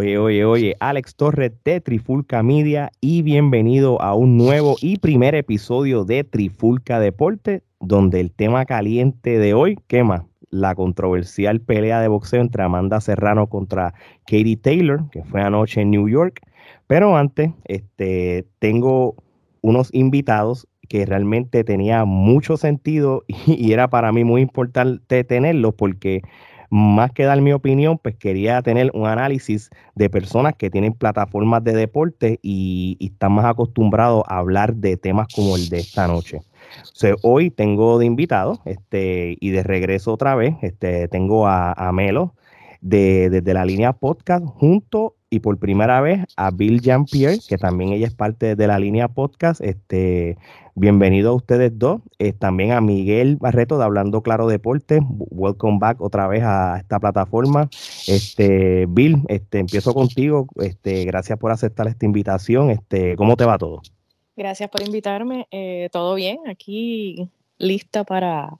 Oye, oye, oye, Alex Torres de Trifulca Media y bienvenido a un nuevo y primer episodio de Trifulca Deporte, donde el tema caliente de hoy, quema la controversial pelea de boxeo entre Amanda Serrano contra Katie Taylor, que fue anoche en New York. Pero antes, este, tengo unos invitados que realmente tenía mucho sentido y, era para mí muy importante tenerlos porque más que dar mi opinión, pues quería tener un análisis de personas que tienen plataformas de deporte y, están más acostumbrados a hablar de temas como el de esta noche. hoy tengo de invitado este, y de regreso otra vez, este, tengo a, Melo de, desde la línea podcast junto y por primera vez a Bill Jean-Pierre, que también ella es parte de la línea podcast. Este, bienvenido a ustedes dos. Eh, también a Miguel Barreto de Hablando Claro Deporte. Welcome back otra vez a esta plataforma. Este, Bill, este, empiezo contigo. Este, gracias por aceptar esta invitación. Este, ¿cómo te va todo? Gracias por invitarme. Eh, todo bien, aquí lista para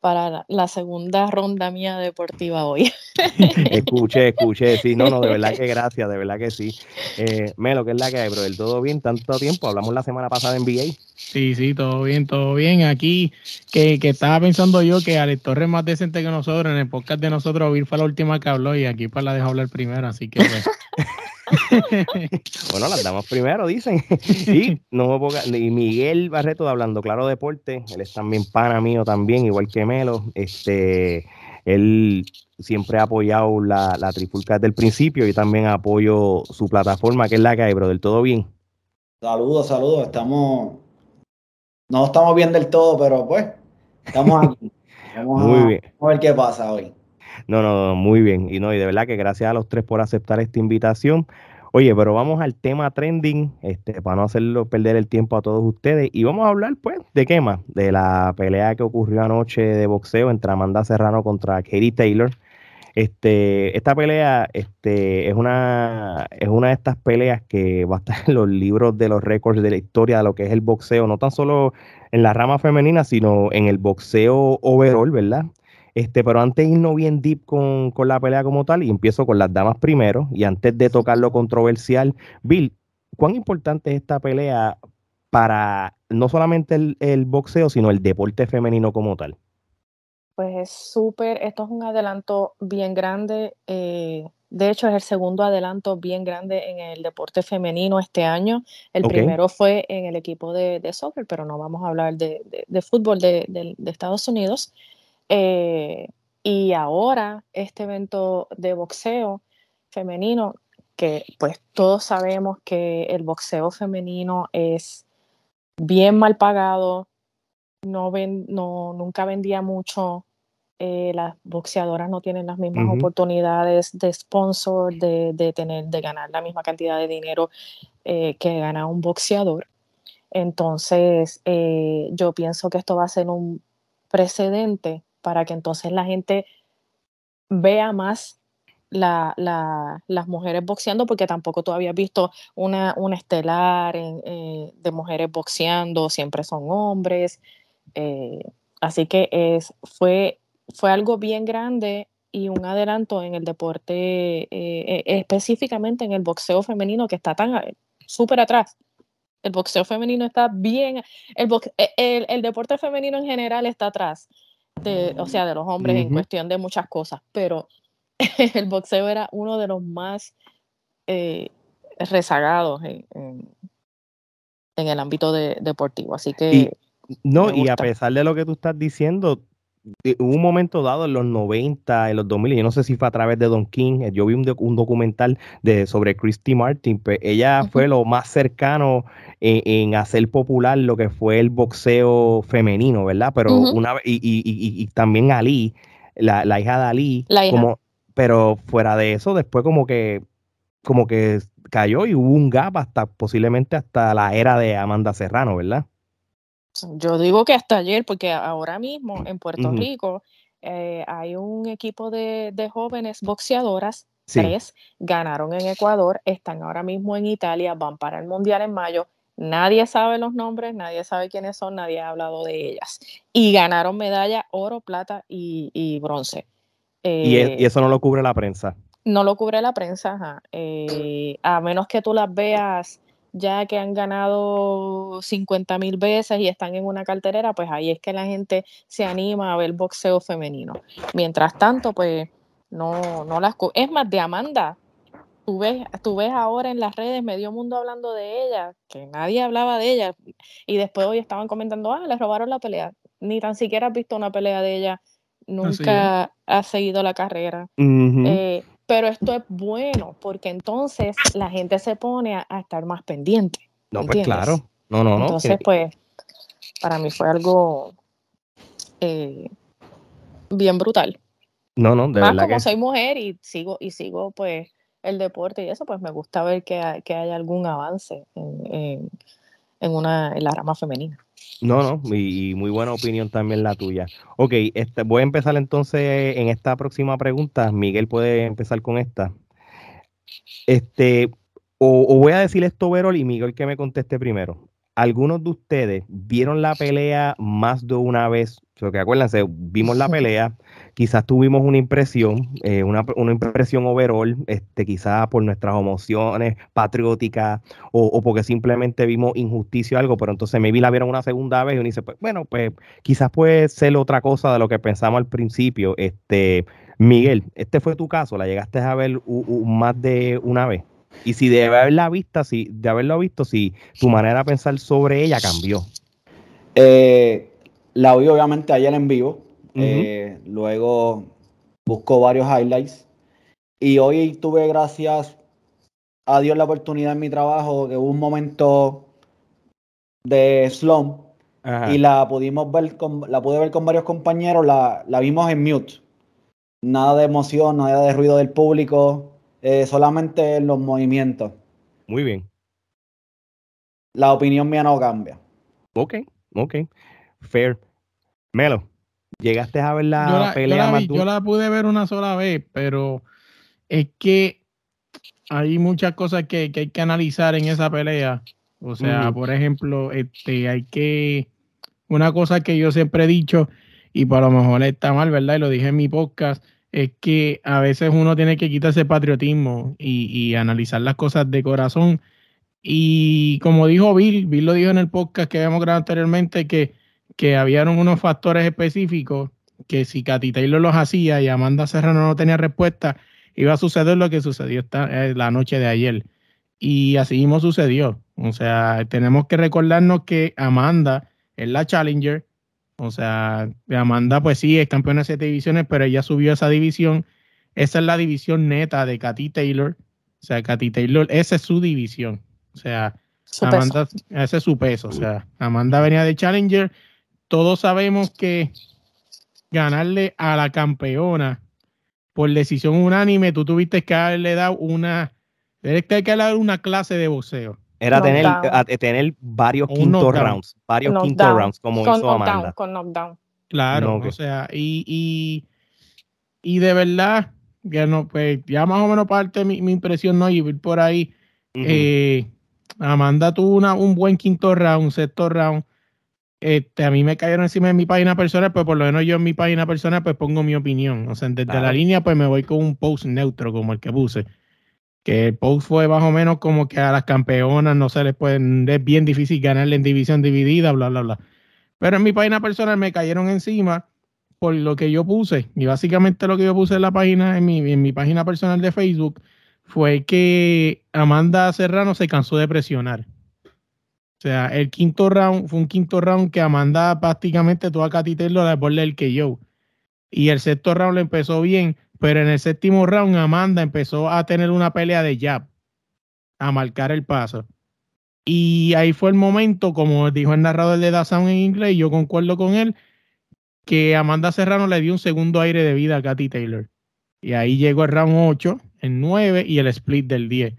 para la segunda ronda mía deportiva hoy. escuché, escuché, sí, no, no, de verdad que gracias, de verdad que sí. Eh, Melo, ¿qué es la que hay, bro? ¿El todo bien? ¿Tanto tiempo? Hablamos la semana pasada en NBA. Sí, sí, todo bien, todo bien. Aquí, que, que estaba pensando yo que Alex Torres es más decente que nosotros, en el podcast de nosotros, Vir fue la última que habló y aquí para la dejo hablar primero, así que... Pues. bueno, las damos primero, dicen. y, no y Miguel Barreto de Hablando Claro Deporte, él es también pana mío también, igual que Melo. Este, él siempre ha apoyado la, la trifulca desde el principio y también apoyo su plataforma, que es la que hay, del ¿Todo bien? Saludos, saludos. Estamos. No estamos bien del todo, pero pues, estamos aquí. Vamos, Muy a, bien. a ver qué pasa hoy. No, no, muy bien. Y no, y de verdad que gracias a los tres por aceptar esta invitación. Oye, pero vamos al tema trending, este, para no hacerlo perder el tiempo a todos ustedes. Y vamos a hablar, pues, ¿de qué más? De la pelea que ocurrió anoche de boxeo entre Amanda Serrano contra Katie Taylor. Este, esta pelea este, es, una, es una de estas peleas que va a estar en los libros de los récords de la historia de lo que es el boxeo, no tan solo en la rama femenina, sino en el boxeo overall, ¿verdad? Este, pero antes de irnos bien deep con, la pelea como tal, y empiezo con las damas primero, y antes de tocar lo controversial, Bill, ¿cuán importante es esta pelea para no solamente el, boxeo, sino el deporte femenino como tal? Pues es súper, esto es un adelanto bien grande. Eh, de hecho, es el segundo adelanto bien grande en el deporte femenino este año. El primero fue en el equipo de, soccer, pero no vamos a hablar de, fútbol de, de Estados Unidos. Eh, y ahora este evento de boxeo femenino, que pues todos sabemos que el boxeo femenino es bien mal pagado, no, ven, no nunca vendía mucho, eh, las boxeadoras no tienen las mismas oportunidades de sponsor, de, de, tener, de ganar la misma cantidad de dinero eh, que gana un boxeador. Entonces, yo pienso que esto va a ser un precedente para que entonces la gente vea más la, las mujeres boxeando, porque tampoco tú habías visto una, una estelar eh, de mujeres boxeando, siempre son hombres. Eh, así que es, fue, fue algo bien grande y un adelanto en el deporte, eh, específicamente en el boxeo femenino que está tan súper atrás. El boxeo femenino está bien, el, el, el deporte femenino en general está atrás o sea, de los hombres en cuestión de muchas cosas, pero el boxeo era uno de los más eh, rezagados en, en, el ámbito de, deportivo. Así que. no, y a pesar de lo que tú estás diciendo, hubo un momento dado en los 90, en los 2000, yo no sé si fue a través de Don King, eh, yo vi un, documental de, sobre Christy Martin, pues ella fue lo más cercano en, hacer popular lo que fue el boxeo femenino, ¿verdad? Pero una y, y, y, también Ali, la, la, hija de Ali, como, pero fuera de eso, después como que como que cayó y hubo un gap hasta posiblemente hasta la era de Amanda Serrano, ¿verdad? Yo digo que hasta ayer, porque ahora mismo en Puerto Rico eh, hay un equipo de, jóvenes boxeadoras, tres, ganaron en Ecuador, están ahora mismo en Italia, van para el Mundial en mayo. Nadie sabe los nombres, nadie sabe quiénes son, nadie ha hablado de ellas. Y ganaron medalla oro, plata y, bronce. y, e, y, eso no lo cubre la prensa. No lo cubre la prensa, eh, a menos que tú las veas ya que han ganado 50 mil veces y están en una carterera, pues ahí es que la gente se anima a ver boxeo femenino. Mientras tanto, pues no, no las... Es más, de Amanda, tú ves, tú ves ahora en las redes medio mundo hablando de ella, que nadie hablaba de ella, y después hoy estaban comentando, ah, le robaron la pelea. Ni tan siquiera has visto una pelea de ella, nunca ha seguido la carrera. Pero esto es bueno porque entonces la gente se pone a, estar más pendiente. No, pues claro. No, no, no. Entonces, pues, para mí fue algo eh, bien brutal. No, no, de más verdad como soy mujer y sigo, y sigo, pues, el deporte y eso, pues me gusta ver que, que haya algún avance en, en, una, en la rama femenina. No, no, y, muy buena opinión también la tuya. Ok, este, voy a empezar entonces en esta próxima pregunta. Miguel puede empezar con esta. Este, o, voy a decir esto, Verol, y Miguel que me conteste primero algunos de ustedes vieron la pelea más de una vez, que acuérdense, vimos la pelea, quizás tuvimos una impresión, eh, una, impresión overall, este, quizás por nuestras emociones patrióticas o, porque simplemente vimos injusticia o algo, pero entonces me vi la vieron una segunda vez y uno dice, pues bueno, pues quizás puede ser otra cosa de lo que pensamos al principio. Este, Miguel, este fue tu caso, la llegaste a ver más de una vez. Y si de haberla visto, si, de haberlo visto, si tu manera de pensar sobre ella cambió. Eh, la vi obviamente ayer en vivo. Eh, luego busco varios highlights. Y hoy tuve, gracias a Dios, la oportunidad en mi trabajo, que hubo un momento de slump y la pudimos ver con, la pude ver con varios compañeros, la, la vimos en mute. Nada de emoción, nada de ruido del público. Eh, solamente los movimientos. Muy bien. La opinión mía no cambia. Ok, ok. Fair. Melo, ¿llegaste a ver la, pelea yo la, yo la pude ver una sola vez, pero es que hay muchas cosas que, hay que analizar en esa pelea. O sea, por ejemplo, este, hay que. Una cosa que yo siempre he dicho, y por lo mejor está mal, ¿verdad? Y lo dije en mi podcast es que a veces uno tiene que quitarse patriotismo y, analizar las cosas de corazón. Y como dijo Bill, Bill lo dijo en el podcast que habíamos grabado anteriormente, que, que habían unos factores específicos que si Katy Taylor los hacía y Amanda Serrano no tenía respuesta, iba a suceder lo que sucedió esta, eh, la noche de ayer. Y así mismo sucedió. O sea, tenemos que recordarnos que Amanda es la Challenger, o sea, Amanda, pues sí, es campeona de siete divisiones, pero ella subió esa división. Esa es la división neta de Katy Taylor. O sea, Katy Taylor, esa es su división. O sea, Amanda, ese es su peso. O sea, Amanda venía de Challenger. Todos sabemos que ganarle a la campeona por decisión unánime, tú tuviste que haberle dado una, tienes que darle una clase de boxeo. Era tener, tener varios quintos rounds, varios quintos rounds, como hizo Amanda. Con knockdown. Claro, o sea, y, y, y, de verdad, ya no, pues ya más o menos parte mi, mi impresión, ¿no? Y por ahí, eh, Amanda tuvo una, un buen quinto round, un sexto round. Este, a mí me cayeron encima de mi página personal, pues por lo menos yo en mi página personal pues pongo mi opinión. O sea, desde la línea pues me voy con un post neutro como el que puse que el post fue más o menos como que a las campeonas no se les puede, es bien difícil ganarle en división dividida, bla, bla, bla. Pero en mi página personal me cayeron encima por lo que yo puse. Y básicamente lo que yo puse en la página, en mi, en mi página personal de Facebook, fue que Amanda Serrano se cansó de presionar. O sea, el quinto round fue un quinto round que Amanda prácticamente toda Katy Taylor la por el que yo. Y el sexto round le empezó bien, pero en el séptimo round, Amanda empezó a tener una pelea de jab, a marcar el paso. Y ahí fue el momento, como dijo el narrador de Dazan en inglés, y yo concuerdo con él, que Amanda Serrano le dio un segundo aire de vida a Katy Taylor. Y ahí llegó el round 8, el 9 y el split del 10.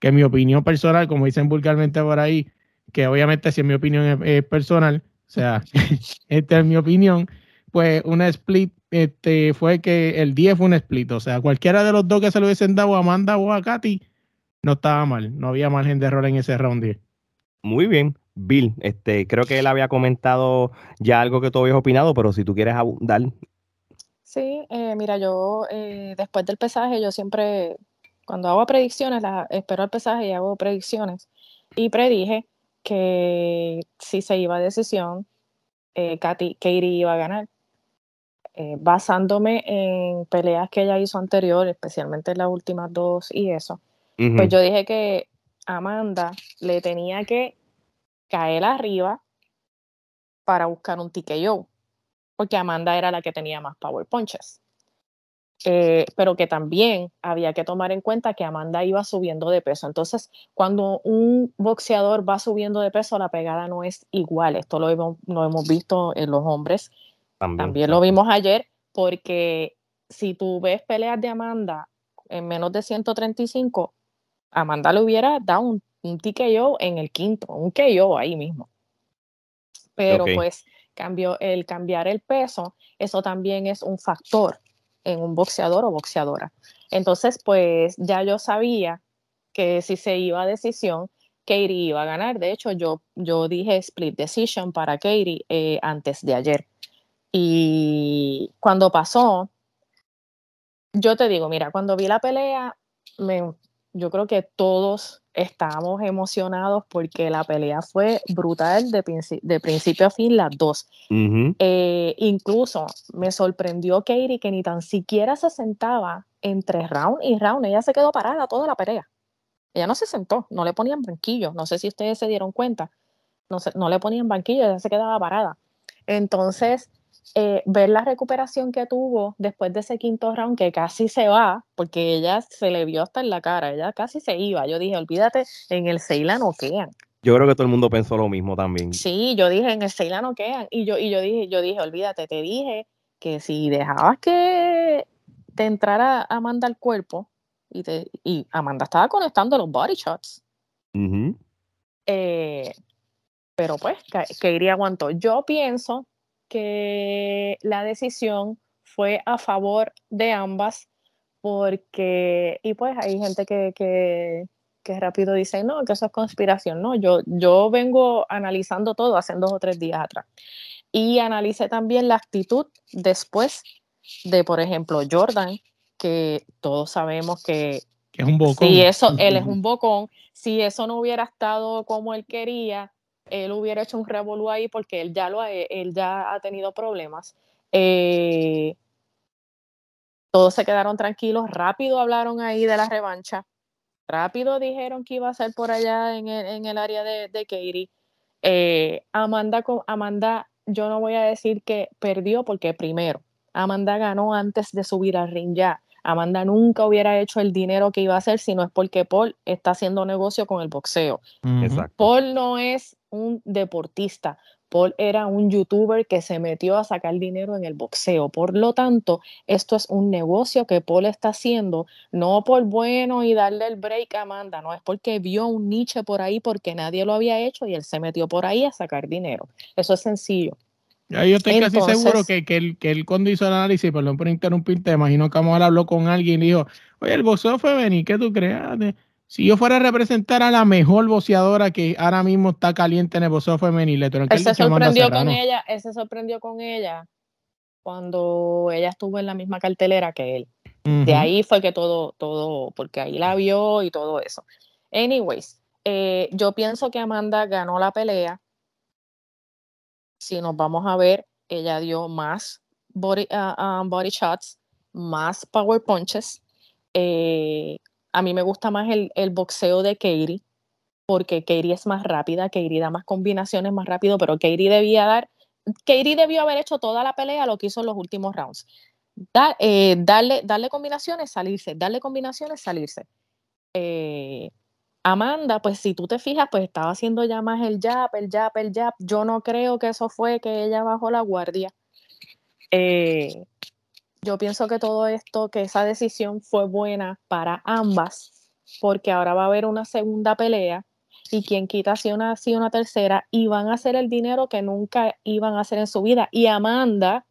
Que mi opinión personal, como dicen vulgarmente por ahí, que obviamente si en mi opinión es personal, o sea, esta es mi opinión, pues una split este, fue que el 10 fue un split. O sea, cualquiera de los dos que se lo hubiesen dado a Amanda o a Katy, no estaba mal. No había margen de error en ese round 10. Muy bien. Bill, este, creo que él había comentado ya algo que tú habías opinado, pero si tú quieres abundar. Sí, eh, mira, yo eh, después del pesaje, yo siempre, cuando hago predicciones, espero el pesaje y hago predicciones. Y predije que si se iba a decisión, eh, Katy, Katie iba a ganar. Eh, basándome en peleas que ella hizo anterior, especialmente las últimas dos y eso, pues yo dije que Amanda le tenía que caer arriba para buscar un TKO, porque Amanda era la que tenía más power punches. Eh, pero que también había que tomar en cuenta que Amanda iba subiendo de peso. Entonces, cuando un boxeador va subiendo de peso, la pegada no es igual. Esto lo hemos, lo hemos visto en los hombres. También, lo vimos ayer, porque si tú ves peleas de Amanda en menos de 135, Amanda le hubiera dado un, un TKO en el quinto, un KO ahí mismo. Pero pues cambió, el cambiar el peso, eso también es un factor en un boxeador o boxeadora. Entonces, pues ya yo sabía que si se iba a decisión, Katie iba a ganar. De hecho, yo, yo dije split decision para Katie eh, antes de ayer. Y cuando pasó, yo te digo, mira, cuando vi la pelea, me, yo creo que todos estábamos emocionados porque la pelea fue brutal de, principio a fin, las dos. Eh, incluso me sorprendió Katie que ni tan siquiera se sentaba entre round y round, ella se quedó parada toda la pelea. Ella no se sentó, no le ponían banquillo, no sé si ustedes se dieron cuenta, no, no le ponían banquillo, ella se quedaba parada. Entonces, eh, ver la recuperación que tuvo después de ese quinto round, que casi se va, porque ella se le vio hasta en la cara, ella casi se iba. Yo dije, olvídate, en el 6 la noquean. Yo creo que todo el mundo pensó lo mismo también. Sí, yo dije, en el 6 la noquean. Y yo, y yo dije, yo dije, olvídate, te dije que si dejabas que te entrara Amanda al cuerpo, y, te, y Amanda estaba conectando los body shots. Eh, pero pues, que, que iría aguantó. Yo pienso que la decisión fue a favor de ambas porque, y pues hay gente que, que, rápido dice, no, que eso es conspiración, no, yo, yo vengo analizando todo hace dos o tres días atrás. Y analicé también la actitud después de, por ejemplo, Jordan, que todos sabemos que, que es un bocón. Si eso, él es un bocón, si eso no hubiera estado como él quería, él hubiera hecho un revolú ahí porque él ya, lo ha, él ya ha tenido problemas. Eh, todos se quedaron tranquilos, rápido hablaron ahí de la revancha, rápido dijeron que iba a ser por allá en el, área de, de Katie. Eh, Amanda, Amanda, yo no voy a decir que perdió porque primero, Amanda ganó antes de subir al ring ya. Amanda nunca hubiera hecho el dinero que iba a hacer si no es porque Paul está haciendo negocio con el boxeo. Paul no es un deportista. Paul era un youtuber que se metió a sacar dinero en el boxeo. Por lo tanto, esto es un negocio que Paul está haciendo, no por bueno y darle el break a Amanda, no es porque vio un niche por ahí porque nadie lo había hecho y él se metió por ahí a sacar dinero. Eso es sencillo. Yo estoy casi seguro que, que, él, que él cuando hizo el análisis, perdón por interrumpir, te imagino que Amor habló con alguien y dijo, oye, el boxeo femenino, ¿qué tú crees? Si yo fuera a representar a la mejor boxeadora que ahora mismo está caliente en el boxeo femenil, él se sorprendió con ella, él se sorprendió con ella cuando ella estuvo en la misma cartelera que él. De ahí fue que todo, todo, porque ahí la vio y todo eso. Anyways, eh, yo pienso que Amanda ganó la pelea. Si nos vamos a ver, ella dio más body, ah, ah, shots, más power punches. Eh, a mí me gusta más el, boxeo de Katie, porque Katie es más rápida, Katie da más combinaciones más rápido, pero Katie debía dar, Katie debió haber hecho toda la pelea lo que hizo en los últimos rounds. Eh, darle, darle combinaciones, salirse, darle combinaciones, salirse. Eh, Amanda, pues si tú te fijas, pues estaba haciendo ya más el jab, el jab, el jab. Yo no creo que eso fue que ella bajó la guardia. Eh, yo pienso que todo esto, que esa decisión fue buena para ambas, porque ahora va a haber una segunda pelea y quien quita si una, si una tercera y van a hacer el dinero que nunca iban a hacer en su vida. Y Amanda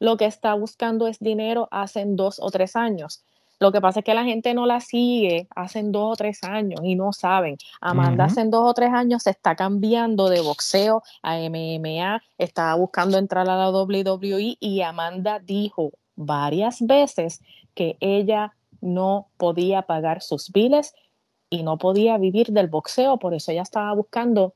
lo que está buscando es dinero hace dos o tres años. Lo que pasa es que la gente no la sigue hace dos o tres años y no saben. Amanda hace dos o tres años se está cambiando de boxeo a MMA, estaba buscando entrar a la WWE y Amanda dijo, varias veces que ella no podía pagar sus biles y no podía vivir del boxeo, por eso ella estaba buscando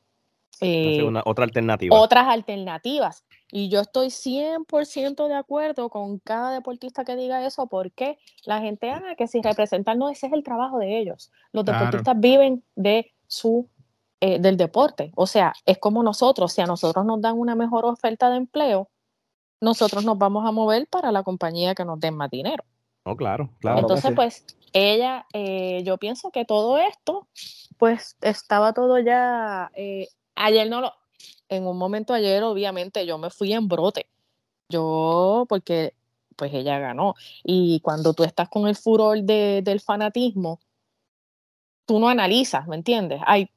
eh, otra alternativa. otras alternativas. Y yo estoy 100% de acuerdo con cada deportista que diga eso, porque la gente, ah, que si representan, no, ese es el trabajo de ellos. Los deportistas viven de su, eh, del deporte. O sea, es como nosotros, si a nosotros nos dan una mejor oferta de empleo, nosotros nos vamos a mover para la compañía que nos den más dinero. Oh, claro, claro. Entonces, pues, ella, eh, yo pienso que todo esto, pues, estaba todo ya, eh, ayer no lo, en un momento ayer, obviamente, yo me fui en brote. Yo, porque pues ella ganó. Y cuando tú estás con el furor del fanatismo, tú no analizas, ¿me entiendes? Hay,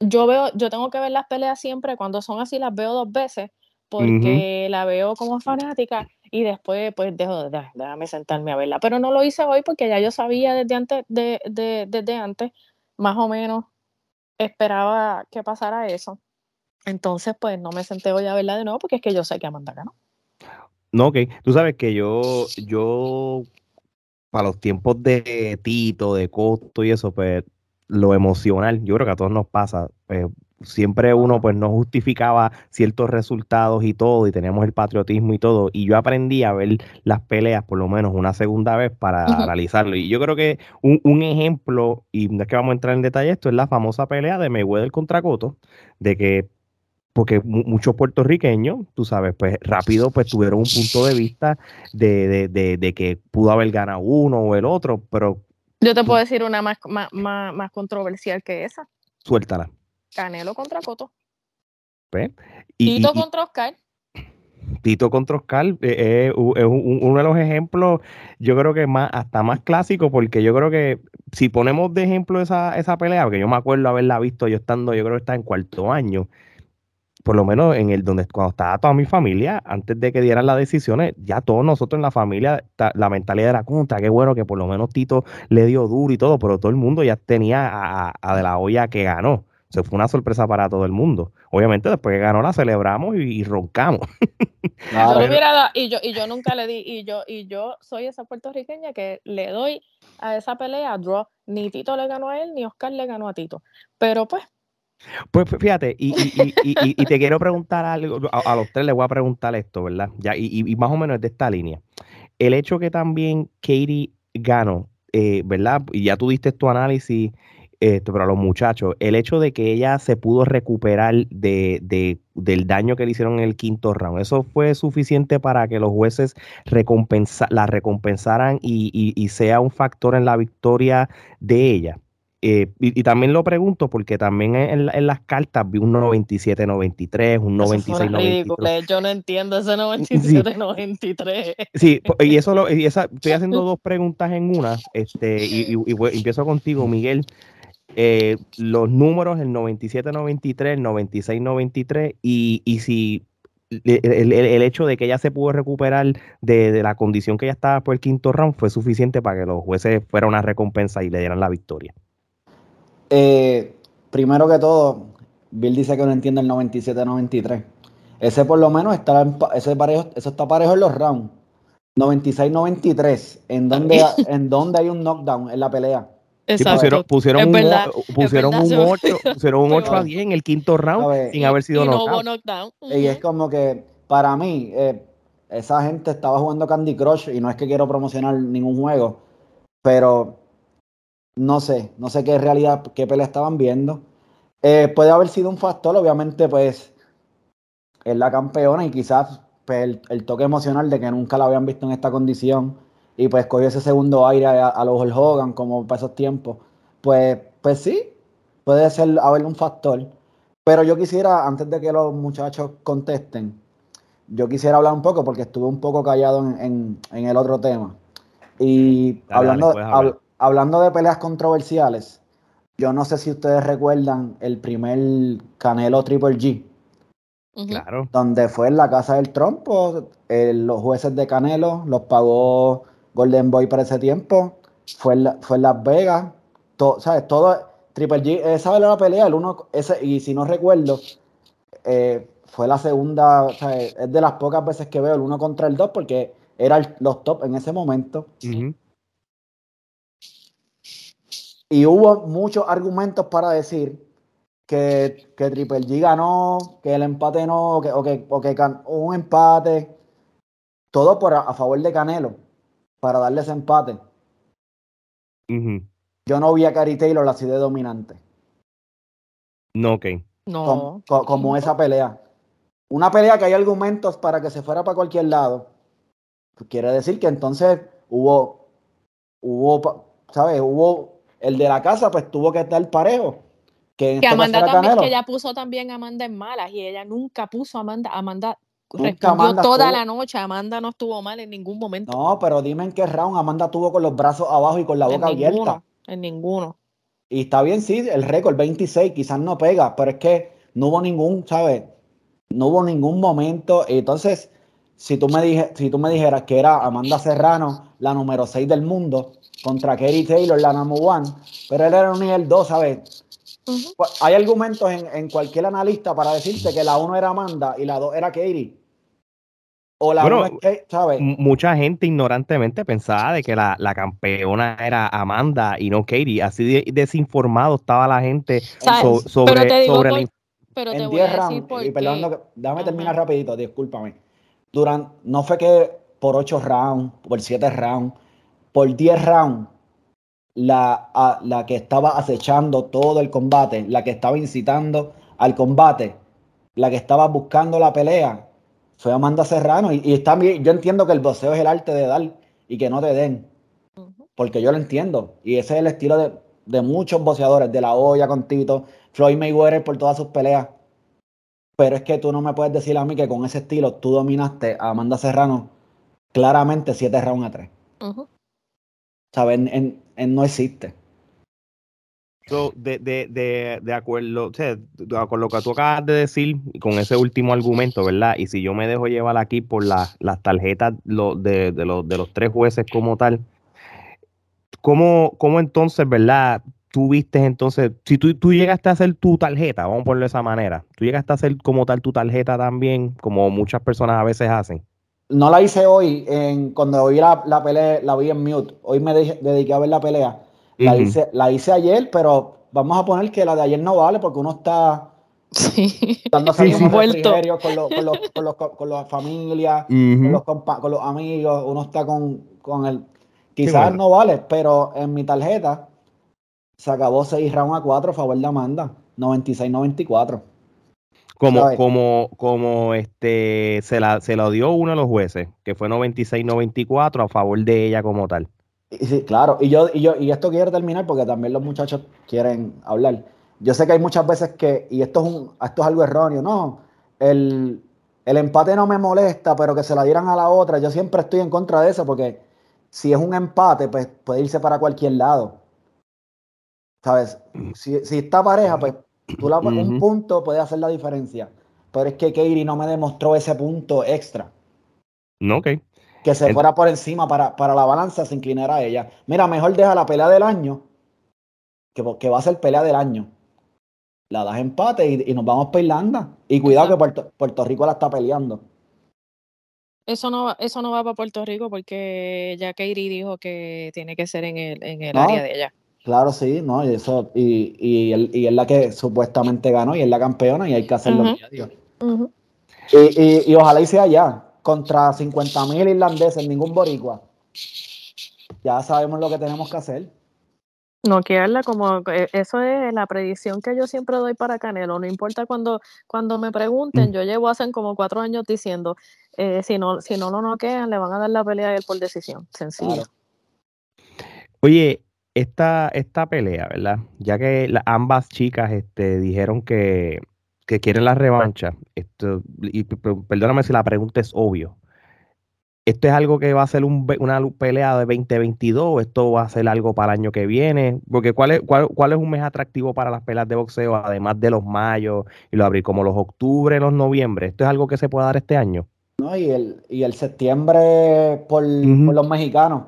yo veo, yo tengo que ver las peleas siempre, cuando son así las veo dos veces, porque la veo como fanática y después pues dejo, de déjame sentarme a verla. Pero no lo hice hoy porque ya yo sabía desde antes, de, desde antes, más o menos esperaba que pasara eso. Entonces, pues no me senté hoy a verla de nuevo porque es que yo sé que Amanda ganó. No, ok. Tú sabes que yo, yo, para los tiempos de Tito, de Costo y eso, pues lo emocional, yo creo que a todos nos pasa. Pues, siempre uno pues no justificaba ciertos resultados y todo, y teníamos el patriotismo y todo, y yo aprendí a ver las peleas por lo menos una segunda vez para analizarlo. Y yo creo que un, un, ejemplo, y no es que vamos a entrar en detalle esto, es la famosa pelea de Mayweather contra Coto, de que porque muchos puertorriqueños, tú sabes, pues rápido pues tuvieron un punto de vista de, de, de, que pudo haber ganado uno o el otro, pero... Yo te puedo decir una más, más, más, controversial que esa. Suéltala. Canelo contra Coto. ¿Ves? Tito contra Oscar. Tito contra Oscar eh, eh, es uno de los ejemplos, yo creo que más hasta más clásico, porque yo creo que si ponemos de ejemplo esa, esa pelea, porque yo me acuerdo haberla visto yo estando, yo creo que está en cuarto año, por lo menos en el donde cuando estaba toda mi familia, antes de que dieran las decisiones, ya todos nosotros en la familia, la mentalidad era contra, qué bueno que por lo menos Tito le dio duro y todo, pero todo el mundo ya tenía a, De La olla que ganó. O fue una sorpresa para todo el mundo. Obviamente, después que ganó, la celebramos y, roncamos. y, yo, y yo nunca le di, y yo, y yo soy esa puertorriqueña que le doy a esa pelea draw. Ni Tito le ganó a él, ni Oscar le ganó a Tito. Pero pues, pues fíjate, y, y, y, y, te quiero preguntar algo, a, los tres les voy a preguntar esto, ¿verdad? Ya, y, más o menos de esta línea. El hecho que también Katie ganó, eh, ¿verdad? Y ya tú diste tu análisis, este, pero a los muchachos, el hecho de que ella se pudo recuperar de, de, del daño que le hicieron en el quinto round, ¿eso fue suficiente para que los jueces recompensa, la recompensaran y sea un factor en la victoria de ella? Eh, y, también lo pregunto porque también en, las cartas vi un 97-93, un 96-93. Yo no entiendo ese 97-93. Sí. y eso lo, y esa, estoy haciendo dos preguntas en una. Este, y, empiezo contigo, Miguel. Eh, los números, el 97-93, 96-93, y, y si el, el, hecho de que ella se pudo recuperar de, de, la condición que ella estaba por el quinto round fue suficiente para que los jueces fueran una recompensa y le dieran la victoria. Eh, primero que todo, Bill dice que no entiende el 97-93. Ese por lo menos está, ese parejo, eso está parejo en los rounds. 96-93, en donde, en donde hay un knockdown en la pelea. Exacto. pusieron, un, pusieron un 8, pusieron un 8 a 10 en el quinto round sin haber sido knockdown. Y es como que para mí, eh, esa gente estaba jugando Candy Crush y no es que quiero promocionar ningún juego, pero no sé, no sé qué realidad, qué pelea estaban viendo. Eh, puede haber sido un factor, obviamente, pues, es la campeona y quizás pues, el, toque emocional de que nunca la habían visto en esta condición y pues cogió ese segundo aire a, los Hogan como para esos tiempos. Pues, pues sí, puede ser haber un factor. Pero yo quisiera, antes de que los muchachos contesten, yo quisiera hablar un poco porque estuve un poco callado en, el otro tema. Y hablando, hablando de peleas controversiales, yo no sé si ustedes recuerdan el primer Canelo Triple G. Claro. Donde fue en la casa del trompo, los jueces de Canelo los pagó Golden Boy para ese tiempo. Fue en, fue Las Vegas. ¿Sabes? Todo. Triple G, esa era la pelea, el uno, ese, y si no recuerdo, eh, fue la segunda, es de las pocas veces que veo el uno contra el dos, porque eran los top en ese momento. Y hubo muchos argumentos para decir que, que Triple G ganó, que el empate no, que, o que, o que un empate. Todo por a, favor de Canelo, para darle ese empate. Yo no vi a Cary Taylor así de dominante. No, ok. No. Como, esa pelea. Una pelea que hay argumentos para que se fuera para cualquier lado. Quiere decir que entonces hubo, hubo, ¿sabes? Hubo, el de la casa pues tuvo que estar parejo. Que, que Amanda también, que ella puso también a Amanda en malas y ella nunca puso a Amanda, Amanda respondió toda la noche, Amanda no estuvo mal en ningún momento. No, pero dime en qué round Amanda tuvo con los brazos abajo y con la boca abierta. En ninguno. Y está bien, sí, el récord 26 quizás no pega, pero es que no hubo ningún, ¿sabes? No hubo ningún momento. Entonces, si tú me, dije, si tú me dijeras que era Amanda Serrano, la número 6 del mundo, contra Kerry Taylor, la number one, pero él era un nivel 2, ¿sabes? Pues, hay argumentos en, en, cualquier analista para decirte que la 1 era Amanda y la 2 era Katie bueno, Mucha gente ignorantemente pensaba de que la, campeona era Amanda y no Katie. Así desinformado estaba la gente sobre, la pero te voy a decir por y perdón, déjame terminar rapidito, discúlpame. Durante, no fue que por 8 rounds, por 7 rounds, por 10 rounds, la, la que estaba acechando todo el combate, la que estaba incitando al combate, la que estaba buscando la pelea, fue Amanda Serrano. Y, y está yo entiendo que el boxeo es el arte de dar y que no te den. Porque yo lo entiendo. Y ese es el estilo de, muchos boxeadores, de la olla con Tito, Floyd Mayweather por todas sus peleas. Pero es que tú no me puedes decir a mí que con ese estilo tú dominaste a Amanda Serrano claramente 7 rounds a 3. ¿Sabes? en, no existe de, de, de, de, acuerdo, o sea, con lo que tú acabas de decir, con ese último argumento, ¿verdad? Y si yo me dejo llevar aquí por las tarjetas de, los, de los tres jueces como tal, ¿cómo, cómo entonces, ¿verdad? Tú viste entonces, si tú, tú llegaste a hacer tu tarjeta, vamos a ponerlo de esa manera, tú llegaste a hacer como tal tu tarjeta también, como muchas personas a veces hacen. No la hice hoy, en, cuando vi la, la pelea, la vi en mute. Hoy me dediqué a ver la pelea. La, hice, la hice ayer, pero vamos a poner que la de ayer no vale porque uno está sí. dando sí, con, con, los, con, los, con, las familias, con, los con los amigos, uno está con, con el... Quizás no vale, pero en mi tarjeta se acabó 6 rounds a 4 a favor de Amanda, 96-94. Como, como, como este se la, se la dio uno de los jueces, que fue 96-94 a favor de ella como tal. Sí, claro, y yo, y yo, y esto quiero terminar porque también los muchachos quieren hablar. Yo sé que hay muchas veces que, y esto es un, esto es algo erróneo, no, el, empate no me molesta, pero que se la dieran a la otra, yo siempre estoy en contra de eso, porque si es un empate, pues puede irse para cualquier lado. ¿Sabes? Si, está pareja, pues tú la, un punto puede hacer la diferencia. Pero es que Katie no me demostró ese punto extra. No, ok que se fuera por encima para, para, la balanza, se inclinara a ella. Mira, mejor deja la pelea del año, que, que va a ser pelea del año. La das empate y, nos vamos para Irlanda. Y cuidado que Puerto, Puerto, Rico la está peleando. Eso no, eso no va para Puerto Rico porque ya Katie dijo que tiene que ser en el, en el área de ella. Claro, sí, ¿no? Y, eso, y, y, y, es la que supuestamente ganó y es la campeona y hay que hacerlo. y, y, ojalá y sea allá contra 50 mil irlandeses, ningún boricua. Ya sabemos lo que tenemos que hacer. No quedarla como eh, eso es la predicción que yo siempre doy para Canelo. No importa cuando, cuando me pregunten, mm. yo llevo hace como cuatro años diciendo eh, si no si no lo noquean, le van a dar la pelea a él por decisión. Sencillo. Oye, esta, esta pelea, ¿verdad? Ya que ambas chicas este, dijeron que que quieren la revancha, esto, y perdóname si la pregunta es obvio, ¿esto es algo que va a ser una pelea de 2022 o esto va a ser algo para el año que viene? Porque ¿cuál es, cuál, cuál es un mes atractivo para las peleas de boxeo, además de los mayos y los abril, como los octubre, los noviembre? ¿Esto es algo que se puede dar este año? No, y el, y el septiembre por, los mexicanos.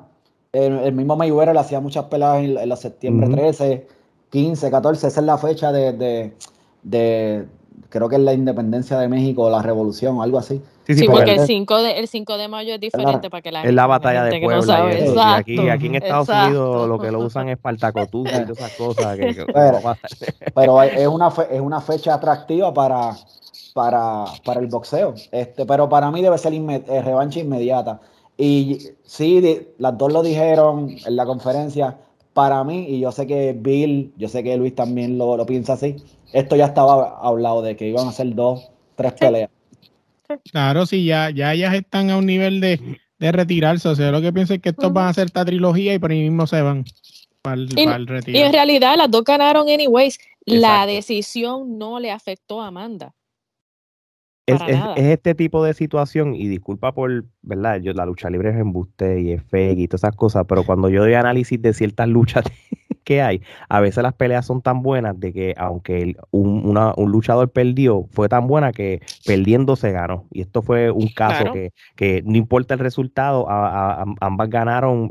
El, mismo Mayweather le hacía muchas peleas en, los septiembre 13, 15, 14, esa es la fecha de creo que es la independencia de México o la revolución, algo así. Sí, porque el 5, de, el 5 de mayo es diferente para que la Es la batalla de Puebla. y, aquí, aquí, en Estados Unidos lo que lo usan es Partacotus y todas esas cosas. pero, es, una es una fecha atractiva para, para, para el boxeo. Este, pero para mí debe ser eh, revancha inmediata. Y sí, las dos lo dijeron en la conferencia. Para mí, y yo sé que Bill, yo sé que Luis también lo, lo piensa así, esto ya estaba hablado de que iban a ser dos, tres peleas. Claro, sí, ya, ya ellas están a un nivel de, retirarse. O sea, lo que pienso es que estos van a hacer esta trilogía y por ahí mismo se van para el, retiro. Y en realidad las dos ganaron anyways. La decisión no le afectó a Amanda. Es, este tipo de situación, y disculpa por, ¿verdad? Yo, la lucha libre es embuste y es fake y todas esas cosas, pero cuando yo doy análisis de ciertas luchas que hay, a veces las peleas son tan buenas de que aunque un, luchador perdió, fue tan buena que perdiendo se ganó. Y esto fue un caso que, no importa el resultado, ambas ganaron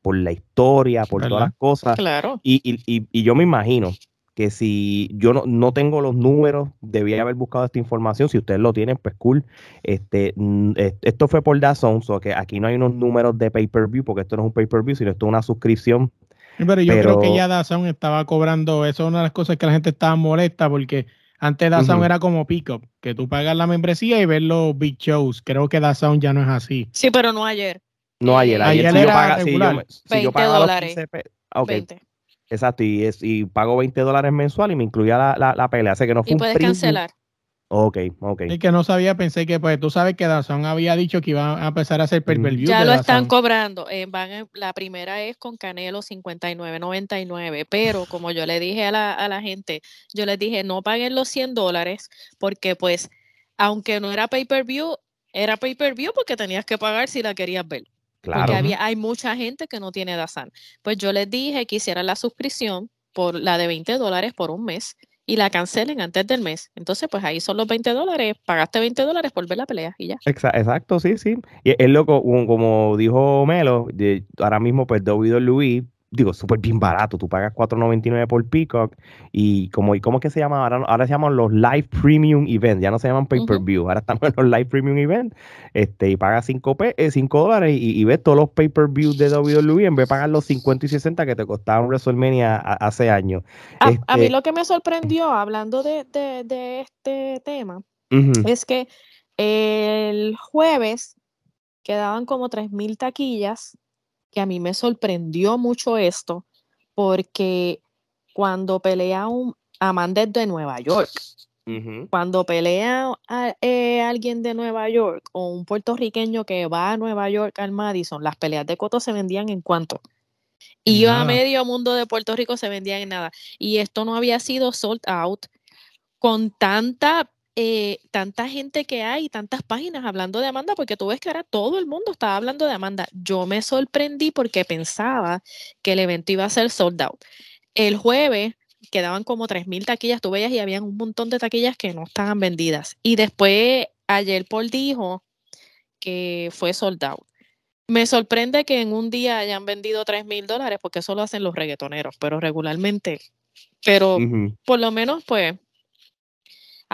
por la historia, por todas las cosas. Claro. Y, y, yo me imagino que si yo no, no, tengo los números, debía haber buscado esta información. Si ustedes lo tienen, pues cool. Este, esto fue por Dazón, o que aquí no hay unos números de pay-per-view, porque esto no es un pay-per-view, sino esto es una suscripción pero yo creo que ya Dazón estaba cobrando, eso es una de las cosas que la gente estaba molesta porque antes Dazón era como pick-up, que tú pagas la membresía y ves los big shows. Creo que Dazón ya no es así. Sí, pero no ayer. No ayer, ayer, si, yo paga, si, yo, si yo dólares. okay. 20. Exacto, y, es, y pago 20 dólares mensual y me incluía la, la, la pelea. Así que no fue y puedes cancelar. Ok, ok. Es que no sabía, pensé que, pues tú sabes que Dazón había dicho que iba a empezar a hacer per view. Ya lo están cobrando. Eh, van la primera es con Canelo 59.99, pero como yo le dije a la, a la gente, yo les dije no paguen los 100 dólares porque pues aunque no era pay-per-view, era pay-per-view porque tenías que pagar si la querías ver. Claro. Porque había, hay mucha gente que no tiene Dazan. Pues yo les dije que hicieran la suscripción por la de 20 dólares por un mes y la cancelen antes del mes. Entonces, pues ahí son los 20 dólares, pagaste 20 dólares por ver la pelea y ya. Exacto, sí, sí. Y es loco, como dijo Melo, ahora mismo pues Luis digo, súper bien barato. Tú pagas 4.99 por Peacock y como, ¿y cómo es que se llama? Ahora, ahora se llaman los Live Premium Events, ya no se llaman Pay-Per-View, ahora estamos en los Live Premium Events este, y pagas 5, eh, dólares y, ves todos los Pay-Per-View de WWE en vez de pagar los 50 y 60 que te costaban WrestleMania hace años. A, a, mí este lo que me sorprendió hablando de, de, este tema es que el jueves quedaban como 3.000 taquillas que a mí me sorprendió mucho esto, porque cuando pelea un Amanda de Nueva York, cuando pelea a, eh, alguien de Nueva York o un puertorriqueño que va a Nueva York al Madison, las peleas de Coto se vendían en cuánto. Y a medio mundo de Puerto Rico se vendían en nada. Y esto no había sido sold out con tanta eh, tanta gente que hay, tantas páginas hablando de Amanda, porque tú ves que ahora todo el mundo estaba hablando de Amanda. Yo me sorprendí porque pensaba que el evento iba a ser sold out. El jueves quedaban como 3.000 taquillas, tú veías y habían un montón de taquillas que no estaban vendidas. Y después ayer Paul dijo que fue sold out. Me sorprende que en un día hayan vendido 3 mil dólares porque eso lo hacen los reggaetoneros, pero regularmente. Pero por lo menos, pues,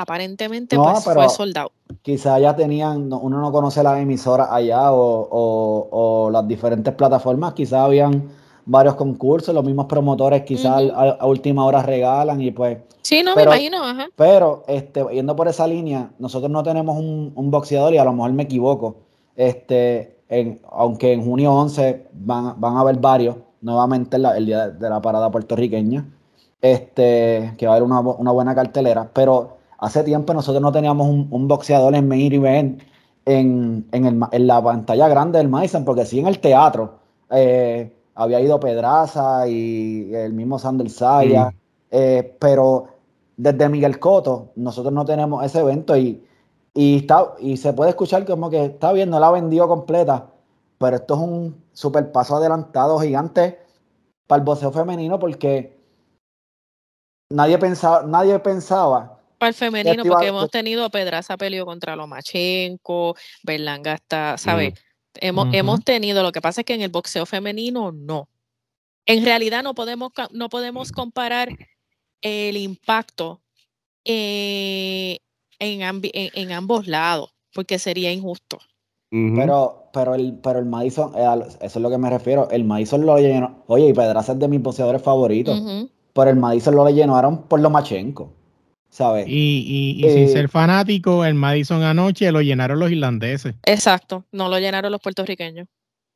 aparentemente pues, fue soldado. Quizá ya tenían, uno no conoce las emisoras allá o, las diferentes plataformas, quizá habían varios concursos, los mismos promotores quizás a, última hora regalan y pues... Sí, no, me imagino, ajá. Pero, este, yendo por esa línea, nosotros no tenemos un, boxeador y a lo mejor me equivoco, este, en, aunque en junio 11 van, van a haber varios, nuevamente el día de, la parada puertorriqueña, este, que va a haber una, una buena cartelera, pero Hace tiempo nosotros no teníamos un, boxeador en main event en, en, la pantalla grande del Madison, porque sí en el teatro eh, había ido Pedraza y el mismo Sander Saya, eh, pero desde Miguel Coto nosotros no tenemos ese evento y, y, está, y se puede escuchar como que está bien, no la vendió completa, pero esto es un super paso adelantado gigante para el boxeo femenino porque nadie pensaba, nadie pensaba para el femenino, porque hemos tenido a Pedraza peleó contra Lomachenko, Berlanga está, ¿sabes? Hemos, hemos tenido, lo que pasa es que en el boxeo femenino no. En realidad no podemos, no podemos comparar el impacto eh, en, en, ambos lados, porque sería injusto. Pero, pero el, pero el Madison, eh, eso es lo que me refiero. El Madison lo llenó. Oye, y Pedraza es de mis boxeadores favoritos. Pero el Madison lo llenaron por Lomachenko. ¿Sabes? Y, y, sin eh, ser fanático, el Madison anoche lo llenaron los irlandeses. Exacto, no lo llenaron los puertorriqueños.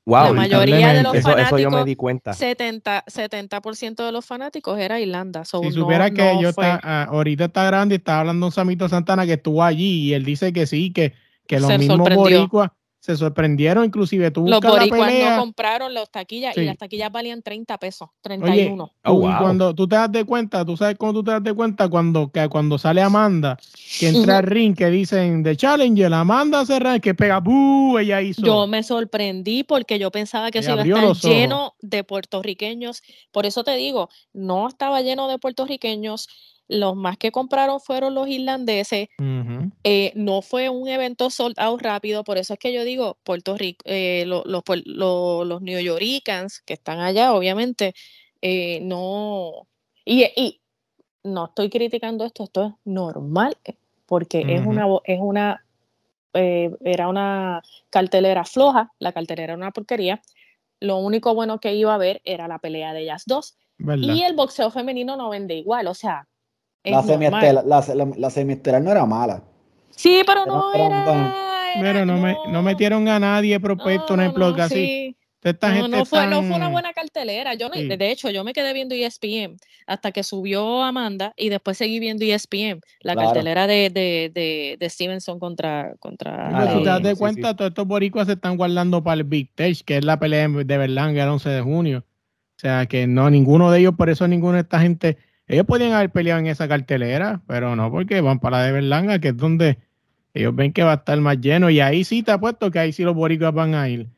Wow, la mayoría de los fanáticos, yo me di cuenta. 70%, 70 de los fanáticos era Irlanda. si supiera que yo está, ah, ahorita está grande y está hablando un Samito Santana que estuvo allí y él dice que sí, que, que los mismos boricuas se sorprendieron, inclusive tú Los boricuas no compraron las taquillas y las taquillas valían 30 pesos, 31. Oye, cuando tú te das de cuenta, tú sabes cómo tú te das de cuenta cuando, que cuando sale Amanda, que entra al ring, que dicen de Challenger, Amanda cerra, que pega, ¡buh! Ella hizo. Yo me sorprendí porque yo pensaba que se iba a estar lleno de puertorriqueños. Por eso te digo, no estaba lleno de puertorriqueños los más que compraron fueron los irlandeses. Eh, no fue un evento sold out rápido, por eso es que yo digo Puerto Rico, eh, los, los, los, New Yorkers que están allá, obviamente, eh, no. Y, no estoy criticando esto, esto es normal, porque es una, es una era una cartelera floja, la cartelera era una porquería. Lo único bueno que iba a haber era la pelea de ellas dos. Y el boxeo femenino no vende igual, o sea, la semiestelar, la, no era mala. Sí, pero no era. pero no, Me, no metieron a nadie propuesto en el blog así. no, fue, no fue una buena cartelera. Yo De hecho, yo me quedé viendo ESPN hasta que subió Amanda y después seguí viendo ESPN, la cartelera de, de, de, Stevenson contra. contra si te das de cuenta, todos estos boricuas se están guardando para el Big Stage, que es la pelea de Berlanga el 11 de junio. O sea que no, ninguno de ellos, por eso ninguno de esta gente ellos podían haber peleado en esa cartelera, pero no, porque van para la de Berlanga, que es donde ellos ven que va a estar más lleno. Y ahí sí te apuesto que ahí sí los boricuas van a ir.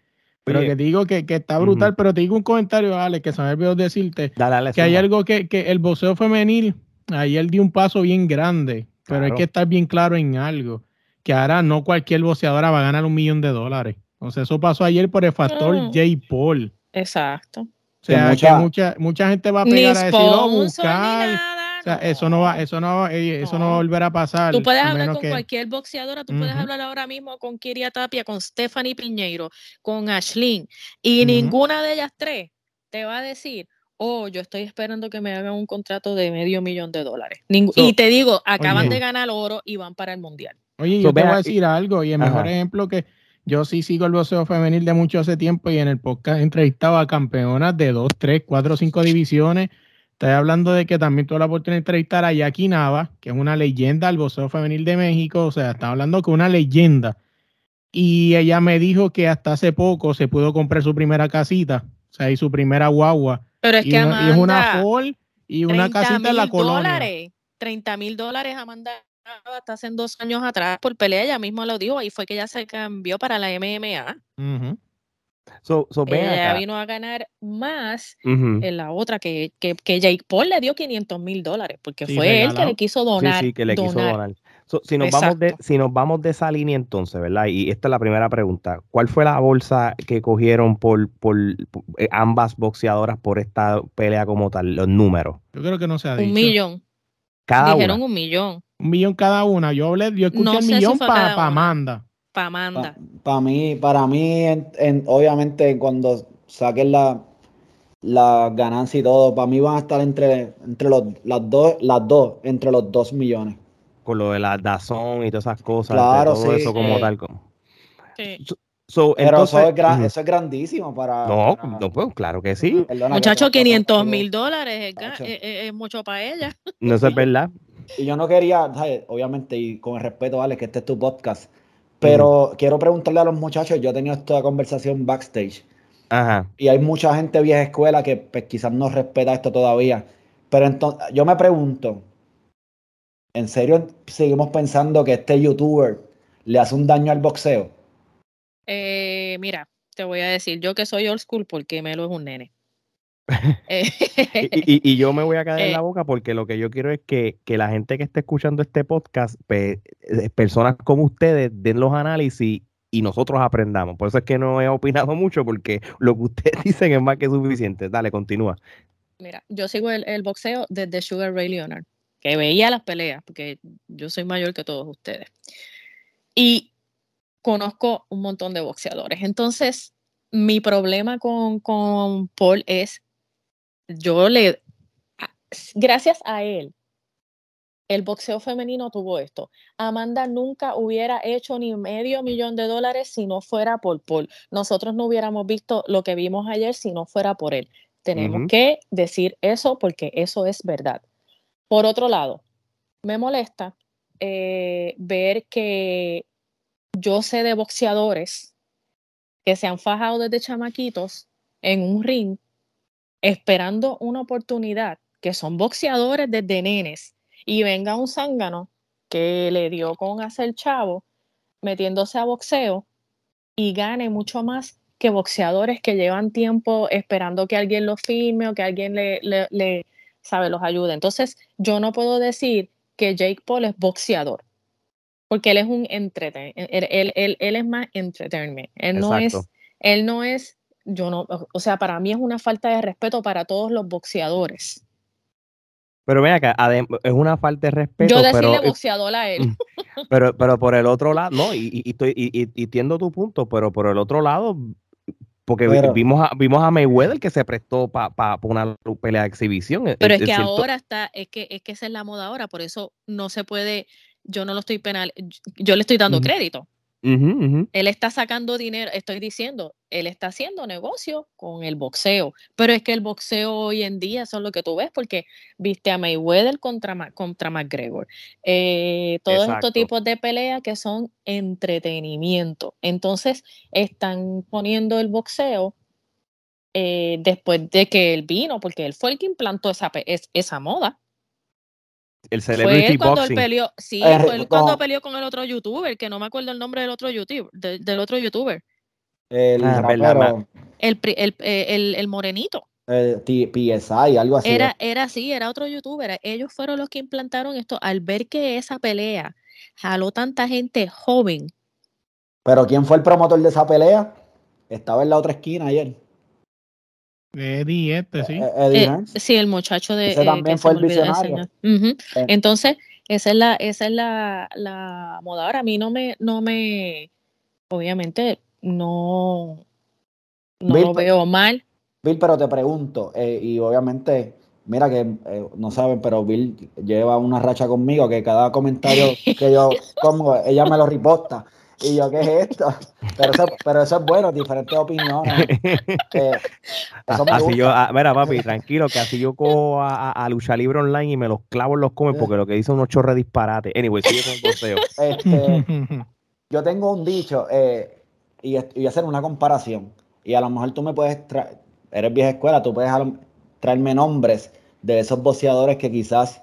Pero que te digo que, está brutal, pero te digo un comentario, Alex, que se me olvidó decirte que hay algo que, que el boxeo femenil, ayer dio un paso bien grande, pero hay que estar bien claro en algo, que ahora no cualquier boxeadora va a ganar un millón de dólares. O sea, eso pasó ayer por el factor mm. J. Paul. Exacto. O sea, mucha, que mucha, mucha gente va a pegar a decir, oh, buscar. o sea, eso no va, eso no, eso no. va a volver a pasar. Tú puedes hablar con cualquier boxeadora, tú puedes hablar ahora mismo con Kiria Tapia, con Stephanie Piñeiro, con Ashlyn, y ninguna de ellas tres te va a decir, oh, yo estoy esperando que me hagan un contrato de medio millón de dólares. y te digo, acaban de ganar oro y van para el mundial. Oye, yo te voy a decir algo, y el mejor ejemplo que yo sí sigo el boxeo femenil de mucho hace tiempo y en el podcast he entrevistado a campeonas de 2, 3, 4, 5 divisiones. Estoy hablando de que también tuve la oportunidad de entrevistar a Jackie Nava, que es una leyenda del boxeo femenil de México. O sea, está hablando que una leyenda. Y ella me dijo que hasta hace poco se pudo comprar su primera casita, o sea, y su primera guagua. Pero es que Amanda, y es una Ford y una casita en la colonia. Dólares, 30 mil dólares, Amanda hasta hace dos años atrás por pelea, ella misma lo dijo, ahí fue que ella se cambió para la MMA. ella vino a ganar más en la otra que, que, Jake Paul le dio 500 mil dólares, porque fue él que le quiso donar. Sí, que le quiso donar. si, nos vamos de, si nos vamos de esa línea entonces, ¿verdad? Y esta es la primera pregunta. ¿Cuál fue la bolsa que cogieron por, por, eh, ambas boxeadoras por esta pelea como tal? Los números. Yo creo que no se ha dicho. Un millón. Cada Dijeron un millón. Un millón cada una. Yo hablé, yo escuché el millón para Amanda. Para Amanda. Para mí, para mí en, obviamente, cuando saquen la, la ganancia y todo, para mí van a estar entre, entre los, las, dos, las dos, entre los dos millones. Con lo de la Dazón y todas esas cosas. Claro, todo eso como tal. Como. Sí. Pero eso, es grandísimo para. No, no pues, claro que sí. Muchacho, 500 mil dólares es, mucho para ella. No, eso es verdad. Y yo no quería, obviamente, y con el respeto, vale, que este es tu podcast, pero quiero preguntarle a los muchachos, yo he tenido esta conversación backstage. Ajá. Y hay mucha gente vieja escuela que pues, quizás no respeta esto todavía. Pero entonces, yo me pregunto, ¿en serio seguimos pensando que este youtuber le hace un daño al boxeo? Eh, mira, te voy a decir, yo que soy old school porque Melo es un nene. Eh, y, yo me voy a caer en la eh, boca porque lo que yo quiero es que, la gente que esté escuchando este podcast, personas como ustedes, den los análisis y nosotros aprendamos. Por eso es que no he opinado mucho porque lo que ustedes dicen es más que suficiente. Dale, continúa. Mira, yo sigo el, boxeo desde Sugar Ray Leonard que veía las peleas, porque yo soy mayor que todos ustedes. Y conozco un montón de boxeadores. Entonces, mi problema con, con Paul es, yo le, gracias a él, el boxeo femenino tuvo esto. Amanda nunca hubiera hecho ni medio millón de dólares si no fuera por Paul. Nosotros no hubiéramos visto lo que vimos ayer si no fuera por él. Tenemos que decir eso porque eso es verdad. Por otro lado, me molesta eh, ver que yo sé de boxeadores que se han fajado desde chamaquitos en un ring esperando una oportunidad, que son boxeadores desde nenes y venga un zángano que le dio con hacer chavo metiéndose a boxeo y gane mucho más que boxeadores que llevan tiempo esperando que alguien lo firme o que alguien le, le, sabe, los ayude. Entonces, yo no puedo decir que Jake Paul es boxeador, porque él es un entretenimiento, él, él, él, es más entertainment. Él no es, él no es, yo no, o sea, para mí es una falta de respeto para todos los boxeadores. Pero ven acá, es una falta de respeto. Yo decirle boxeador a él. Mm, pero, pero por el otro lado, no, y, y, estoy, y, y, entiendo tu punto, pero por el otro lado, porque vimos, a, vimos a Mayweather que se prestó para pa, una pelea de exhibición. Pero es, que ahora está, es que, es que esa es la moda ahora, por eso no se puede, yo no lo estoy penal, yo le estoy dando crédito. Él está sacando dinero, estoy diciendo, él está haciendo negocio con el boxeo, pero es que el boxeo hoy en día son lo que tú ves porque viste a Mayweather contra, contra McGregor, eh, todos estos tipos de peleas que son entretenimiento. Entonces están poniendo el boxeo eh, después de que él vino, porque él fue el que implantó esa, esa moda. El celebrity fue boxing. Peleó, sí, eh, fue él cuando peleó con el otro youtuber, que no me acuerdo el nombre del otro youtuber, del otro youtuber. El, ah, el, eh, el, el, morenito. El PSI, algo así. Era, era así, era otro youtuber. Ellos fueron los que implantaron esto. Al ver que esa pelea jaló tanta gente joven. Pero ¿quién fue el promotor de esa pelea? Estaba en la otra esquina ayer. Eddie, este, sí. Eh, Eddie eh, sí, el muchacho de. Ese también fue el visionario. Eh. Entonces, esa es la, esa es la, la moda. Ahora, a mí no me, no me, obviamente, no, no lo veo mal. Bill, pero te pregunto, y obviamente, mira que no saben, pero Bill lleva una racha conmigo que cada comentario que yo pongo, ella me lo riposta. Y yo, ¿qué es esto? Pero eso, pero eso es bueno, diferentes opiniones. Eh, así yo, ah, mira, papi, tranquilo, que así yo cojo a, a, Lucha Libre Online y me los clavo en los comen porque lo que dice unos chorres disparate. Anyway, sigue con el. Este, yo tengo un dicho eh, y, y hacer una comparación. Y a lo mejor tú me puedes traer, eres vieja escuela, tú puedes traerme nombres de esos boxeadores que quizás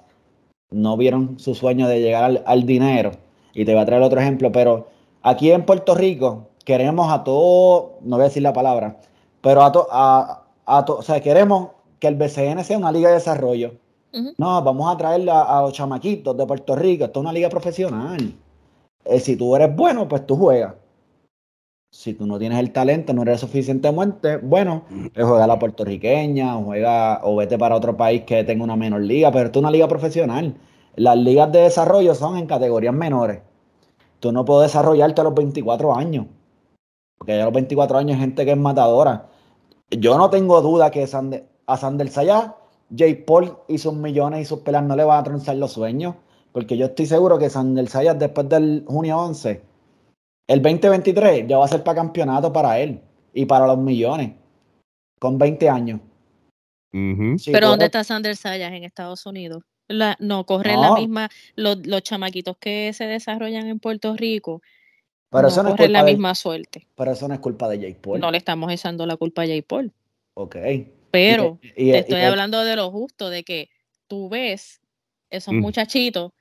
no vieron su sueño de llegar al, al dinero. Y te voy a traer otro ejemplo, pero Aquí en Puerto Rico queremos a todo, no voy a decir la palabra, pero a todo, a, a o sea, queremos que el BCN sea una liga de desarrollo. No, vamos a traerle a, los chamaquitos de Puerto Rico, esto es una liga profesional. Eh, si tú eres bueno, pues tú juegas. Si tú no tienes el talento, no eres suficientemente bueno, pues juega la puertorriqueña, juega o vete para otro país que tenga una menor liga, pero esto es una liga profesional. Las ligas de desarrollo son en categorías menores tú no puedes desarrollarte a los 24 años. Porque a los 24 años hay gente que es matadora. Yo no tengo duda que a Sander Sayá, Jay Paul y sus millones y sus pelas no le van a trenzar los sueños. Porque yo estoy seguro que Sander Sayas después del junio 11, el 2023 ya va a ser para campeonato para él y para los millones. Con 20 años. Pero ¿dónde está Sander Sayas en Estados Unidos? No corren la misma, los, chamaquitos que se desarrollan en Puerto Rico pero no, corren la misma suerte. Pero eso no es culpa de Jay Paul. No le estamos echando la culpa a Jay Paul. Ok. Pero te estoy hablando de lo justo, de que tú ves esos mm. muchachitos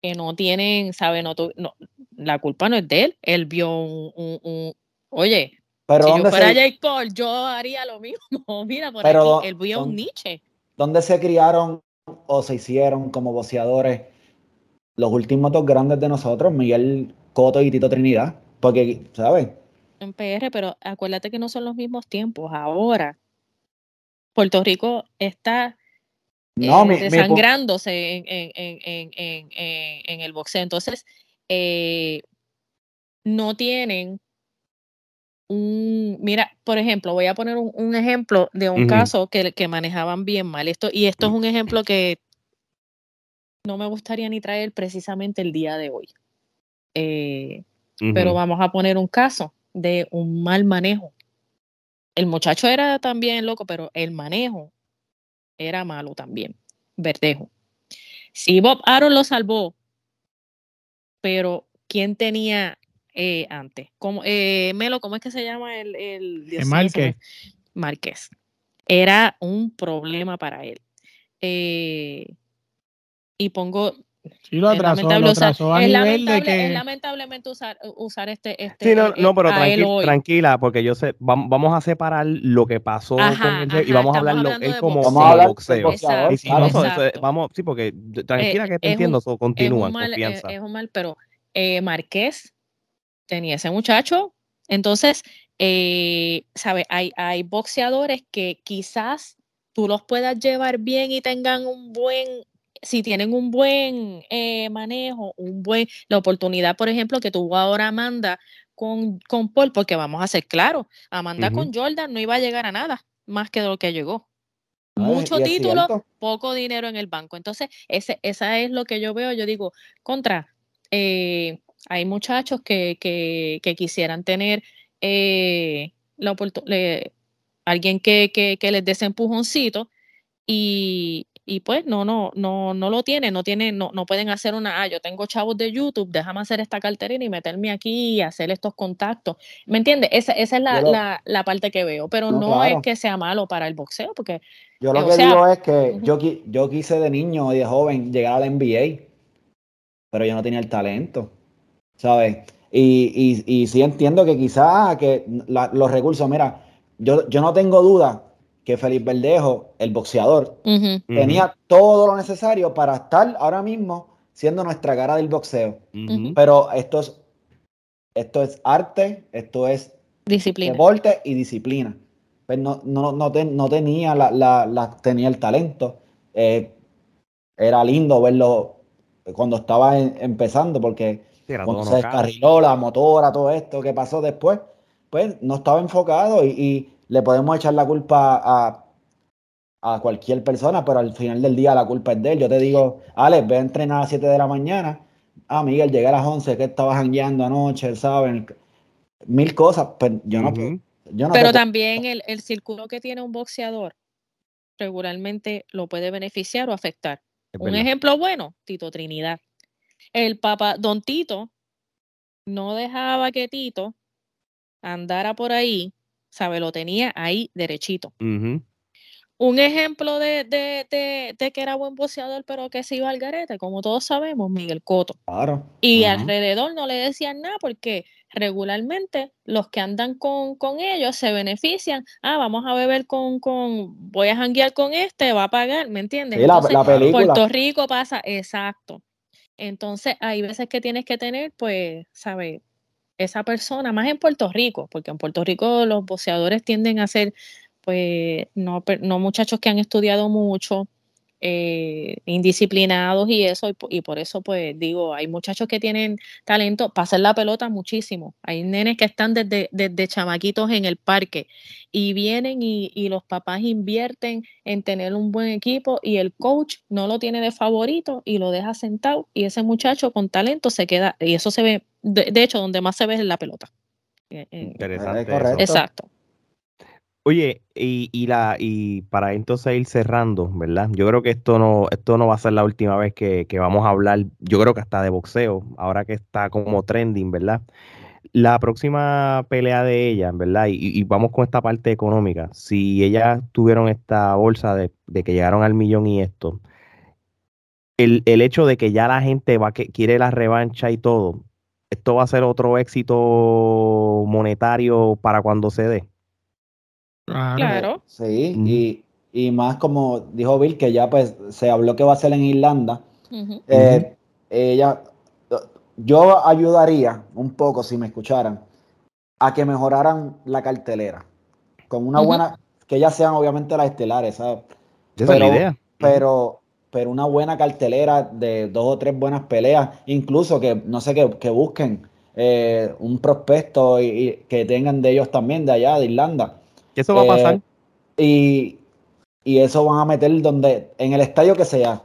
que no tienen, ¿sabes? No, no, la culpa no es de él. Él vio un, oye, pero si yo fuera Jay Paul, yo haría lo mismo. Mira, por aquí, él vio un niche. ¿Dónde se criaron o se hicieron como boxeadores los últimos dos grandes de nosotros, Miguel Coto y Tito Trinidad, porque, ¿sabes? En PR, pero acuérdate que no son los mismos tiempos. Ahora, Puerto Rico está desangrándose en, el boxeo. Entonces, no tienen un, mira, por ejemplo, voy a poner un, ejemplo de un caso que, que, manejaban bien mal. Esto, y esto es un ejemplo que no me gustaría ni traer precisamente el día de hoy. Eh, pero vamos a poner un caso de un mal manejo. El muchacho era también loco, pero el manejo era malo también. Verdejo. Sí, Bob Aaron lo salvó, pero ¿quién tenía eh, antes? como eh, Melo, ¿cómo es que se llama el, el, Márquez? Márquez. Era un problema para él. Eh, y pongo Sí, lo atrasó, lo atrasó a nivel de que... Es lamentablemente usar, usar este... este sí, no, no pero tranquila, tranquila, porque yo sé, vamos a separar lo que pasó con él y vamos a hablarlo él como, boxeo. y si no, vamos, sí, porque tranquila eh, que te entiendo, so, continúa, es un mal, confianza. Es, un mal, pero eh, Marqués tenía ese muchacho, entonces, eh, ¿sabes? Hay, hay boxeadores que quizás tú los puedas llevar bien y tengan un buen si tienen un buen eh, manejo, un buen, la oportunidad, por ejemplo, que tuvo ahora Amanda con, con Paul, porque vamos a ser claros, Amanda con Jordan no iba a llegar a nada más que de lo que llegó. Mucho título, poco dinero en el banco. Entonces, ese, esa es lo que yo veo. Yo digo, contra, eh, hay muchachos que, que, que quisieran tener eh, la oportunidad, alguien que, que, que les dé ese empujoncito y, y pues no, no, no, no lo tienen, no tienen, no, no pueden hacer una, ah, yo tengo chavos de YouTube, déjame hacer esta carterina y meterme aquí y hacer estos contactos. ¿Me entiendes? Esa, esa es la, la, la, parte que veo, pero no, es que sea malo para el boxeo, porque... Yo lo que digo es que yo, yo quise de niño y de joven llegar a la NBA, pero yo no tenía el talento, ¿sabes? Y, y, y sí entiendo que quizás que los recursos, mira, yo, yo no tengo duda que Felipe Verdejo, el boxeador, tenía todo lo necesario para estar ahora mismo siendo nuestra cara del boxeo. Pero esto es, esto es arte, esto es disciplina. deporte y disciplina. Pues no, no, no, tenía, la, la, tenía el talento. Eh, era lindo verlo cuando estaba empezando, porque cuando se descarriló la motora, todo esto que pasó después, pues no estaba enfocado y le podemos echar la culpa a, a cualquier persona, pero al final del día la culpa es de él. Yo te digo, Alex, ve a entrenar a las 7 de la mañana. Ah, Miguel, llegué a las 11, que estabas jangueando anoche, ¿saben? Mil cosas, pero yo no, Pero también el, el círculo que tiene un boxeador regularmente lo puede beneficiar o afectar. un ejemplo bueno, Tito Trinidad. El papá, don Tito, no dejaba que Tito andara por ahí ¿sabe? Lo tenía ahí derechito. Un ejemplo de, de, que era buen boxeador, pero que se iba al garete, como todos sabemos, Miguel Coto. Claro. Y alrededor no le decían nada porque regularmente los que andan con, con, ellos se benefician. Ah, vamos a beber con, con voy a janguear con este, va a pagar, ¿me entiendes? Sí, la, Puerto Rico pasa, exacto. Entonces, hay veces que tienes que tener, pues, ¿sabes? esa persona, más en Puerto Rico, porque en Puerto Rico los boxeadores tienden a ser, pues, no, no muchachos que han estudiado mucho, eh, indisciplinados y eso, y, por eso pues digo, hay muchachos que tienen talento para hacer la pelota muchísimo, hay nenes que están desde, desde chamaquitos en el parque y vienen y, y, los papás invierten en tener un buen equipo y el coach no lo tiene de favorito y lo deja sentado y ese muchacho con talento se queda, y eso se ve, de, de hecho, donde más se ve es en la pelota. Interesante. Exacto. Oye, y, y, la, y para entonces ir cerrando, ¿verdad? Yo creo que esto no, esto no va a ser la última vez que, vamos a hablar, yo creo que hasta de boxeo, ahora que está como trending, ¿verdad? La próxima pelea de ella, ¿verdad? Y, vamos con esta parte económica. Si ellas tuvieron esta bolsa de, que llegaron al millón y esto, el, el, hecho de que ya la gente va que quiere la revancha y todo, esto va a ser otro éxito monetario para cuando se dé. Claro. Sí, y, más como dijo Bill, que ya pues se habló que va a ser en Irlanda. Eh, ella, yo ayudaría un poco, si me escucharan, a que mejoraran la cartelera. Con una buena, que ya sean obviamente las estelares, ¿sabes? Esa es la idea. pero, pero una buena cartelera de dos o tres buenas peleas, incluso que no sé, que, busquen eh, un prospecto y, que tengan de ellos también, de allá, de Irlanda. Eso va a pasar. Y, y eso van a meter donde, en el estadio que sea,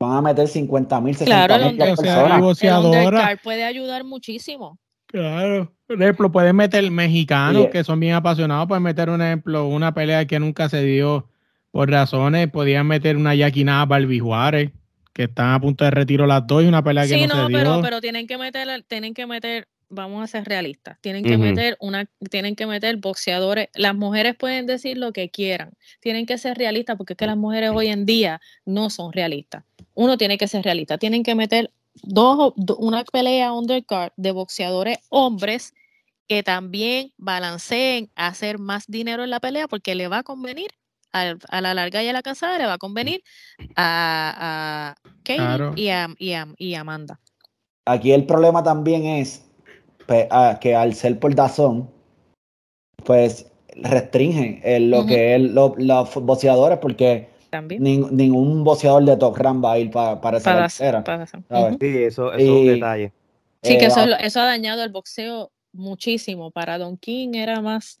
van a meter 50 mil, 60 mil personas. puede ayudar muchísimo. Claro. Por ejemplo, pueden meter mexicanos que son bien apasionados, pueden meter un ejemplo, una pelea que nunca se dio por razones, podían meter una yaquinada Barbie Juárez, que están a punto de retiro las dos y una pelea que no, se dio. pero, pero tienen que meter, tienen que meter, vamos a ser realistas, tienen que meter una, tienen que meter boxeadores, las mujeres pueden decir lo que quieran, tienen que ser realistas porque es que las mujeres hoy en día no son realistas. Uno tiene que ser realista, tienen que meter dos, una pelea undercard de boxeadores hombres que también balanceen a hacer más dinero en la pelea porque le va a convenir a, la larga y a la casada, le va a convenir a, a Katie y, a, y, Amanda. Aquí el problema también es que al ser por Dazón, pues restringen lo que es los boxeadores porque ningún boxeador de Top Ram va a ir para esa para, Sí, eso, es un detalle. Sí, que eso, eso, ha dañado el boxeo muchísimo. Para Don King era más,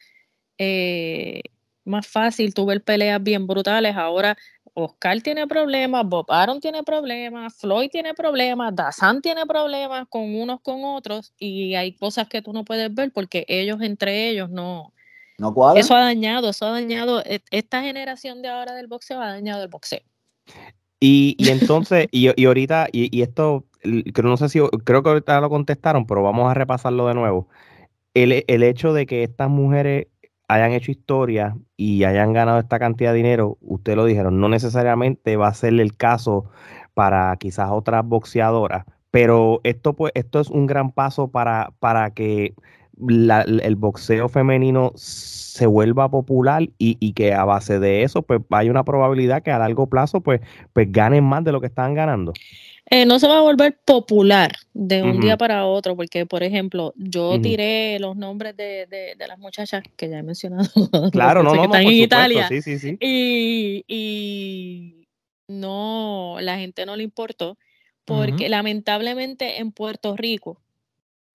eh, más fácil, tuve peleas bien brutales. Ahora Oscar tiene problemas, Bob Aaron tiene problemas, Floyd tiene problemas, Dazan tiene problemas con unos con otros y hay cosas que tú no puedes ver porque ellos entre ellos no, eso ha dañado, eso ha dañado, e, esta generación de ahora del boxeo ha dañado el boxeo. Y, entonces, y, ahorita, y, esto, creo, no sé si, creo que ahorita lo contestaron, pero vamos a repasarlo de nuevo. El, el hecho de que estas mujeres hayan hecho historia y hayan ganado esta cantidad de dinero, ustedes lo dijeron, no necesariamente va a ser el caso para quizás otras boxeadoras, pero esto, pues, esto es un gran paso para, para que el boxeo femenino se vuelva popular y, que a base de eso pues hay una probabilidad que a largo plazo pues, pues ganen más de lo que están ganando. Eh, no se va a volver popular de un día para otro, porque, por ejemplo, yo tiré los nombres de, las muchachas que ya he mencionado. Claro, no, no, que están en Italia. Y, y, no, la gente no le importó, porque lamentablemente en Puerto Rico,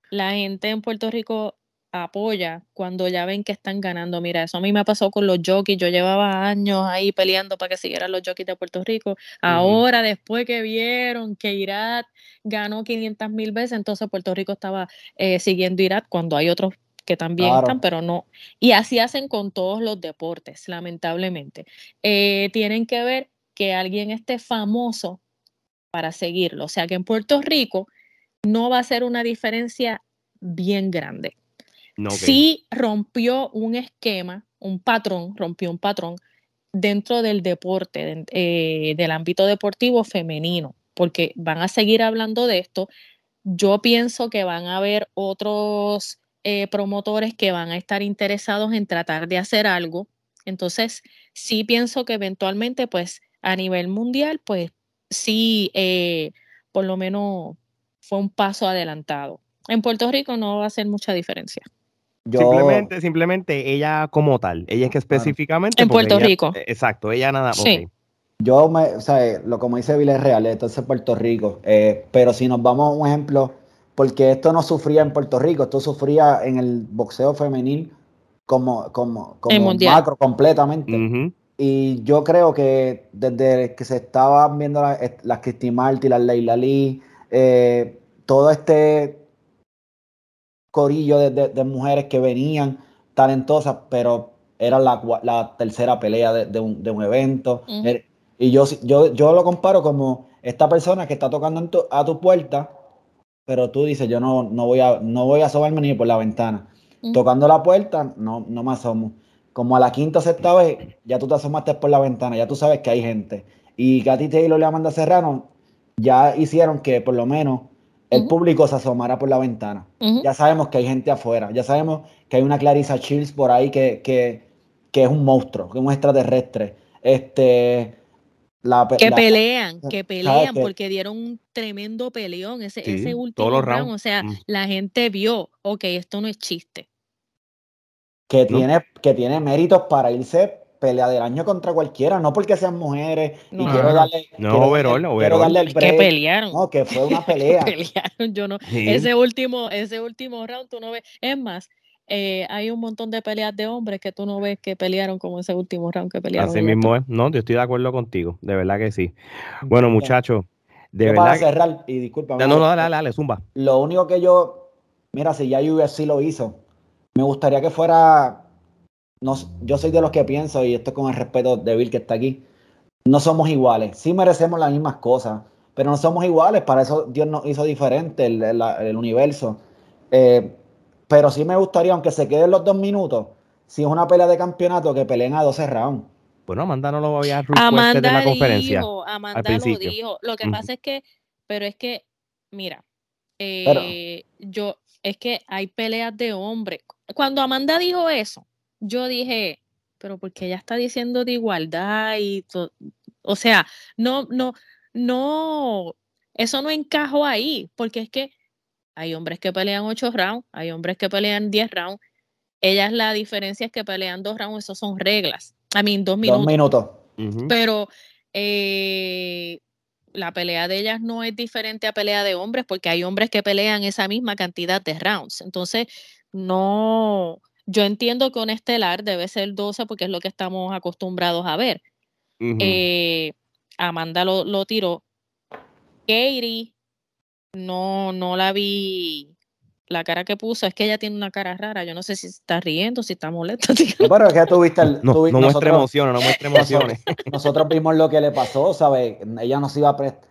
la gente en Puerto Rico apoya cuando ya ven que están ganando. Mira, eso a mí me pasó con los jockeys. Yo llevaba años ahí peleando para que siguieran los jockeys de Puerto Rico. Ahora, después que vieron que Irak ganó 500 mil veces, entonces Puerto Rico estaba eh, siguiendo Irak cuando hay otros que también están, pero no. Y así hacen con todos los deportes, lamentablemente. Eh, tienen que ver que alguien esté famoso para seguirlo. O sea que en Puerto Rico no va a ser una diferencia bien grande. Sí rompió un esquema, un patrón, rompió un patrón dentro del deporte, eh, del ámbito deportivo femenino, porque van a seguir hablando de esto. Yo pienso que van a haber otros eh, promotores que van a estar interesados en tratar de hacer algo. Entonces, sí pienso que eventualmente, pues, a nivel mundial, pues, sí, eh, por lo menos fue un paso adelantado. En Puerto Rico no va a hacer mucha diferencia. Simplemente, simplemente ella como tal, ella es que específicamente. En Puerto Rico. Eh, exacto, ella nada. Sí. Yo, me, o sea, lo como dice esto es Puerto Rico. Eh, pero si nos vamos a un ejemplo, porque esto no sufría en Puerto Rico, esto sufría en el boxeo femenil como, como, como macro completamente. Y yo creo que desde que se estaban viendo las la Christy Marty, las Leila Lee, eh, todo este corillo de, mujeres que venían talentosas, pero era la, tercera pelea de, un, evento. Er, y yo, yo, yo lo comparo como esta persona que está tocando a tu puerta, pero tú dices, yo no, no, voy, a, no voy a asomarme ni por la ventana. Tocando la puerta, no, no me asomo. Como a la quinta o sexta vez, ya tú te asomaste por la ventana, ya tú sabes que hay gente. Y ti Taylor le Amanda Serrano ya hicieron que por lo menos el público se asomara por la ventana. Ya sabemos que hay gente afuera, ya sabemos que hay una Clarissa Chills por ahí que, que, es un monstruo, que es un extraterrestre. Este, que pelean, que pelean, porque dieron un tremendo peleón ese, ese último round. O sea, mm. la gente vio, ok, esto no es chiste. Que, tiene, que tiene méritos para irse pelea del año contra cualquiera, no porque sean mujeres y No. quiero darle, No, quiero, overall, quiero overall. darle el Es que break. pelearon. No, que fue una pelea. pelearon, yo no. Sí. Ese último, ese último round tú no ves. Es más, eh, hay un montón de peleas de hombres que tú no ves que pelearon como ese último round que pelearon. Así mismo es. No, yo estoy de acuerdo contigo. De verdad que sí. Bueno, muchachos, de Yo verdad. para que- cerrar, y disculpa. No, no, no, dale, dale, dale, zumba. Lo único que yo, mira, si ya UFC lo hizo, me gustaría que fuera, no, yo soy de los que pienso, y esto es con el respeto de Bill que está aquí, no somos iguales, sí merecemos las mismas cosas, pero no somos iguales, para eso Dios nos hizo diferente el, el- el universo. Eh, pero sí me gustaría, aunque se queden los dos minutos, si es una pelea de campeonato, que peleen a 12 rounds. Bueno, Amanda no lo había Amanda la conferencia. dijo, Amanda lo principio. dijo. Lo que pasa es que, pero es que, mira, Pero- eh, yo, es que hay peleas de hombres. Cuando Amanda dijo eso, yo dije, pero porque ella está diciendo de igualdad y, to- o sea, no, no, no, eso no encajó ahí, porque es que hay hombres que pelean ocho rounds, hay hombres que pelean 10 rounds. Ellas la diferencia es que pelean dos rounds, eso son reglas. A mí, dos minutos. Dos minutos. Pero eh, la pelea de ellas no es diferente a pelea de hombres porque hay hombres que pelean esa misma cantidad de rounds. Entonces, no, yo entiendo que un estelar debe ser 12 porque es lo que estamos acostumbrados a ver. Eh, Amanda lo, lo tiró. Katie, no, no la vi. La cara que puso es que ella tiene una cara rara. Yo no sé si está riendo, si está molesta. No, pero es que tuviste el. no, tuvi- no muestre nosotros- emociones, no muestre emociones. Nosotros vimos lo que le pasó, ¿sabes? Ella no se iba a prestar,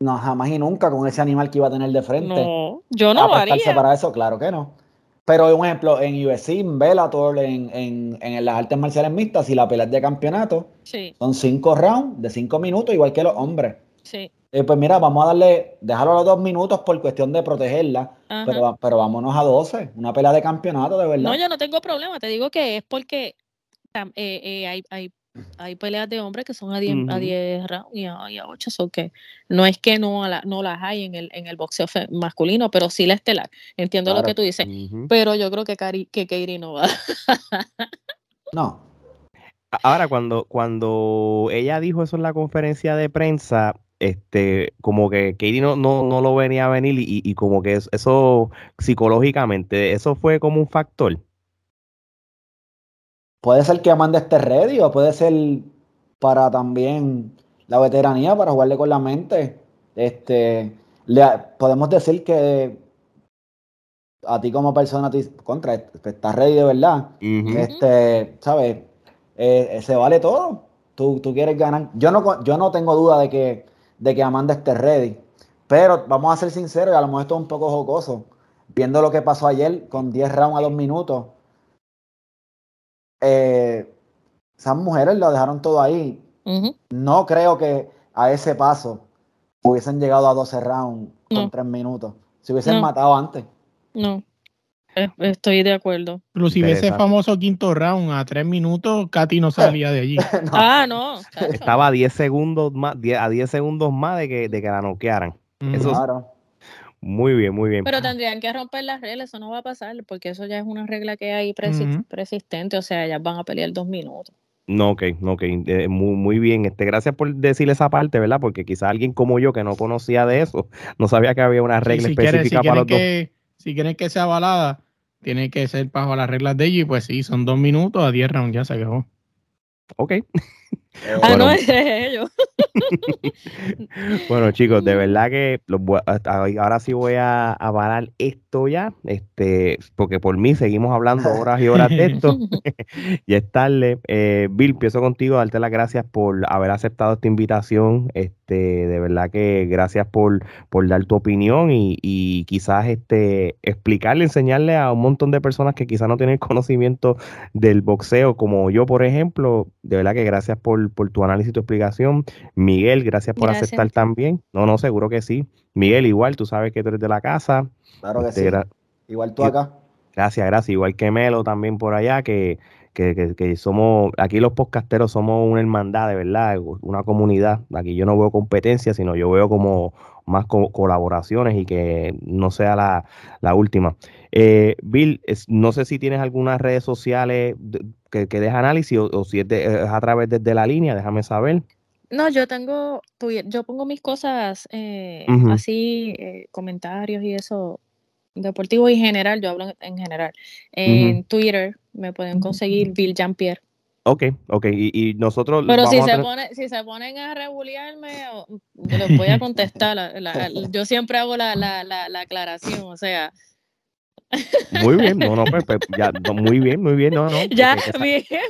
no, jamás y nunca con ese animal que iba a tener de frente. No, yo no lo prestarse haría. para eso, claro que no. Pero un ejemplo, en UFC, en Bellator, en, en, en las artes marciales mixtas, si la pelea es de campeonato, Sí, son cinco rounds de cinco minutos, igual que los hombres. sí. Eh, pues mira, vamos a darle, dejarlo a los dos minutos por cuestión de protegerla, ajá. pero, pero vámonos a 12, una pelea de campeonato, de verdad. No, yo no tengo problema. Te digo que es porque eh, eh, hay, hay, hay peleas de hombres que son a 10 a Ujú. 10 rounds y a, y a 8. So que no es que no, la- no las hay en el, en el boxeo masculino, pero sí la estelar. Entiendo lo que tú dices. Pero yo creo que, Cari, que Katie no va. No, Ahora, cuando, cuando ella dijo eso en la conferencia de prensa, este, como que Katie no, no, no lo venía a venir y, y como que es- eso psicológicamente, eso fue como un factor. Puede ser que Amanda esté ready o puede ser para también la veteranía, para jugarle con la mente. Este, le, podemos decir que a ti como persona, te- contra, estás ready de verdad. Este, ¿sabes? Eh, eh, se vale todo. Tú, tú quieres ganar. Yo no, yo no tengo duda de que, de que Amanda esté ready. Pero vamos a ser sinceros, y a lo mejor esto es un poco jocoso. Viendo lo que pasó ayer con 10 rounds a 2 minutos. Eh, esas mujeres lo dejaron todo ahí. No creo que a ese paso hubiesen llegado a 12 rounds con No. 3 minutos. Se hubiesen No. matado antes. No, Eh, estoy de acuerdo. Inclusive ese famoso quinto round a tres minutos, Katy no salía de allí. No. Ah, no. Estaba a 10 segundos más, 10 a 10 segundos más de que, de que la noquearan. Eso- Claro. Muy bien, muy bien. Pero tendrían que romper las reglas, eso no va a pasar, porque eso ya es una regla que hay persistente, o sea, ellas van a pelear dos minutos. No, ok, no, ok, eh, muy, muy bien. Este, gracias por decir esa parte, ¿verdad? Porque quizá alguien como yo que no conocía de eso, no sabía que había una Sí, regla si, quieren, si, específica para los dos. si quieren que sea balada, tiene que ser bajo las reglas de ella. Y pues sí, son dos minutos a 10 rounds, ya se acabó. Ok. Eh, Ah, Bueno. no, ese es ellos. Bueno, chicos, de verdad que los voy a- hasta hoy- ahora sí voy a, a parar esto ya, este, porque por mí seguimos hablando horas y horas de esto. ya es tarde. Eh, Bill, empiezo contigo, darte las gracias por haber aceptado esta invitación. Este, de verdad que gracias por, por dar tu opinión y, y quizás este, explicarle, enseñarle a un montón de personas que quizás no tienen conocimiento del boxeo, como yo, por ejemplo. De verdad que gracias por, por tu análisis y tu explicación. Miguel, gracias por Gracias. aceptar también. No, no, seguro que sí. Miguel, igual, tú sabes que tú eres de la casa. Claro que Este, sí. Igual tú acá. Gracias, gracias. Igual que Melo también por allá, que, que, somos, aquí los podcasteros somos una hermandad, de verdad, una comunidad. Aquí yo no veo competencia, sino yo veo como más colaboraciones y que no sea la, última. Eh, Bill, no sé si tienes algunas redes sociales que, que análisis o, si es, a través de, la línea, déjame saber. No, yo tengo, yo pongo mis cosas eh, así, eh, comentarios y eso, deportivo y general, yo hablo en general. En Twitter me pueden conseguir Bill Jean-Pierre. Ok, ok, y, nosotros... Pero si, se pone, si se ponen a rebuliarme, les voy a contestar. yo siempre hago la, la, la aclaración, o sea, muy bien, no, no, pues, pues ya, muy bien, muy bien, no, no. Ya,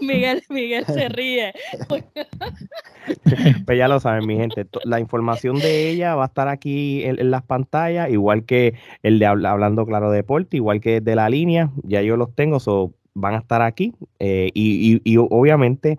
Miguel, Miguel, se ríe. pues ya lo saben, mi gente. La información de ella va a estar aquí en, las pantallas, igual que el de Hablando Claro Deporte, igual que de la línea, ya yo los tengo, so, van a estar aquí. Eh, y, y, y obviamente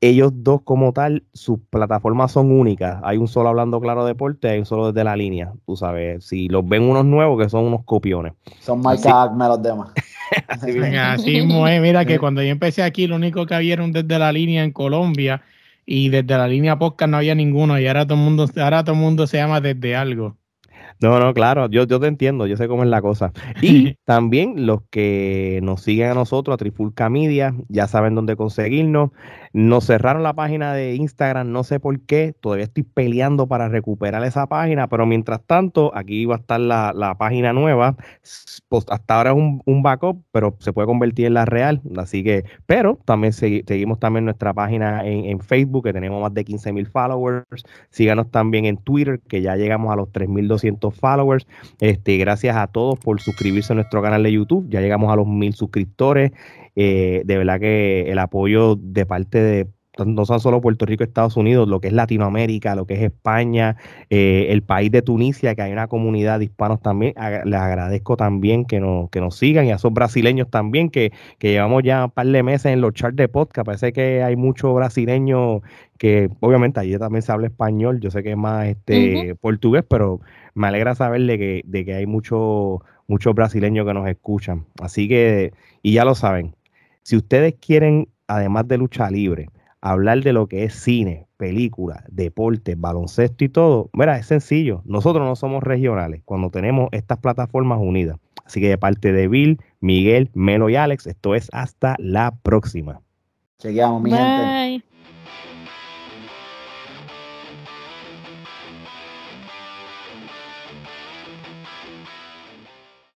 ellos dos como tal, sus plataformas son únicas. Hay un solo hablando claro deporte, hay un solo desde la línea. Tú sabes, si los ven unos nuevos que son unos copiones. Son marcas los demás. así, Mira que cuando yo empecé aquí, lo único que había era un desde la línea en Colombia y desde la línea podcast no había ninguno y ahora todo el mundo, ahora todo el mundo se llama desde algo. No, no, claro, yo, yo te entiendo, yo sé cómo es la cosa. Y también los que nos siguen a nosotros, a Trifulca Media, ya saben dónde conseguirnos. Nos cerraron la página de Instagram, no sé por qué, todavía estoy peleando para recuperar esa página, pero mientras tanto, aquí va a estar la, página nueva. Pues hasta ahora es un, backup, pero se puede convertir en la real, así que, pero también seguimos también nuestra página en, Facebook, que tenemos más de 15 mil followers. Síganos también en Twitter, que ya llegamos a los 3.200 followers. Este, gracias a todos por suscribirse a nuestro canal de YouTube, ya llegamos a los mil suscriptores. Eh, de verdad que el apoyo de parte de no son solo Puerto Rico, Estados Unidos, lo que es Latinoamérica, lo que es España, eh, el país de Tunisia, que hay una comunidad de hispanos también. les agradezco también que nos, que nos sigan y a esos brasileños también, que, que llevamos ya un par de meses en los charts de podcast. Parece que hay muchos brasileños que, obviamente, allí también se habla español. Yo sé que es más este portugués, pero me alegra saber de que, de que hay muchos muchos brasileños que nos escuchan. Así que, y ya lo saben, si ustedes quieren, además de lucha libre, hablar de lo que es cine, película, deporte, baloncesto y todo, mira, es sencillo. Nosotros no somos regionales cuando tenemos estas plataformas unidas. Así que de parte de Bill, Miguel, Melo y Alex, esto es hasta la próxima. Chequeamos, mi gente.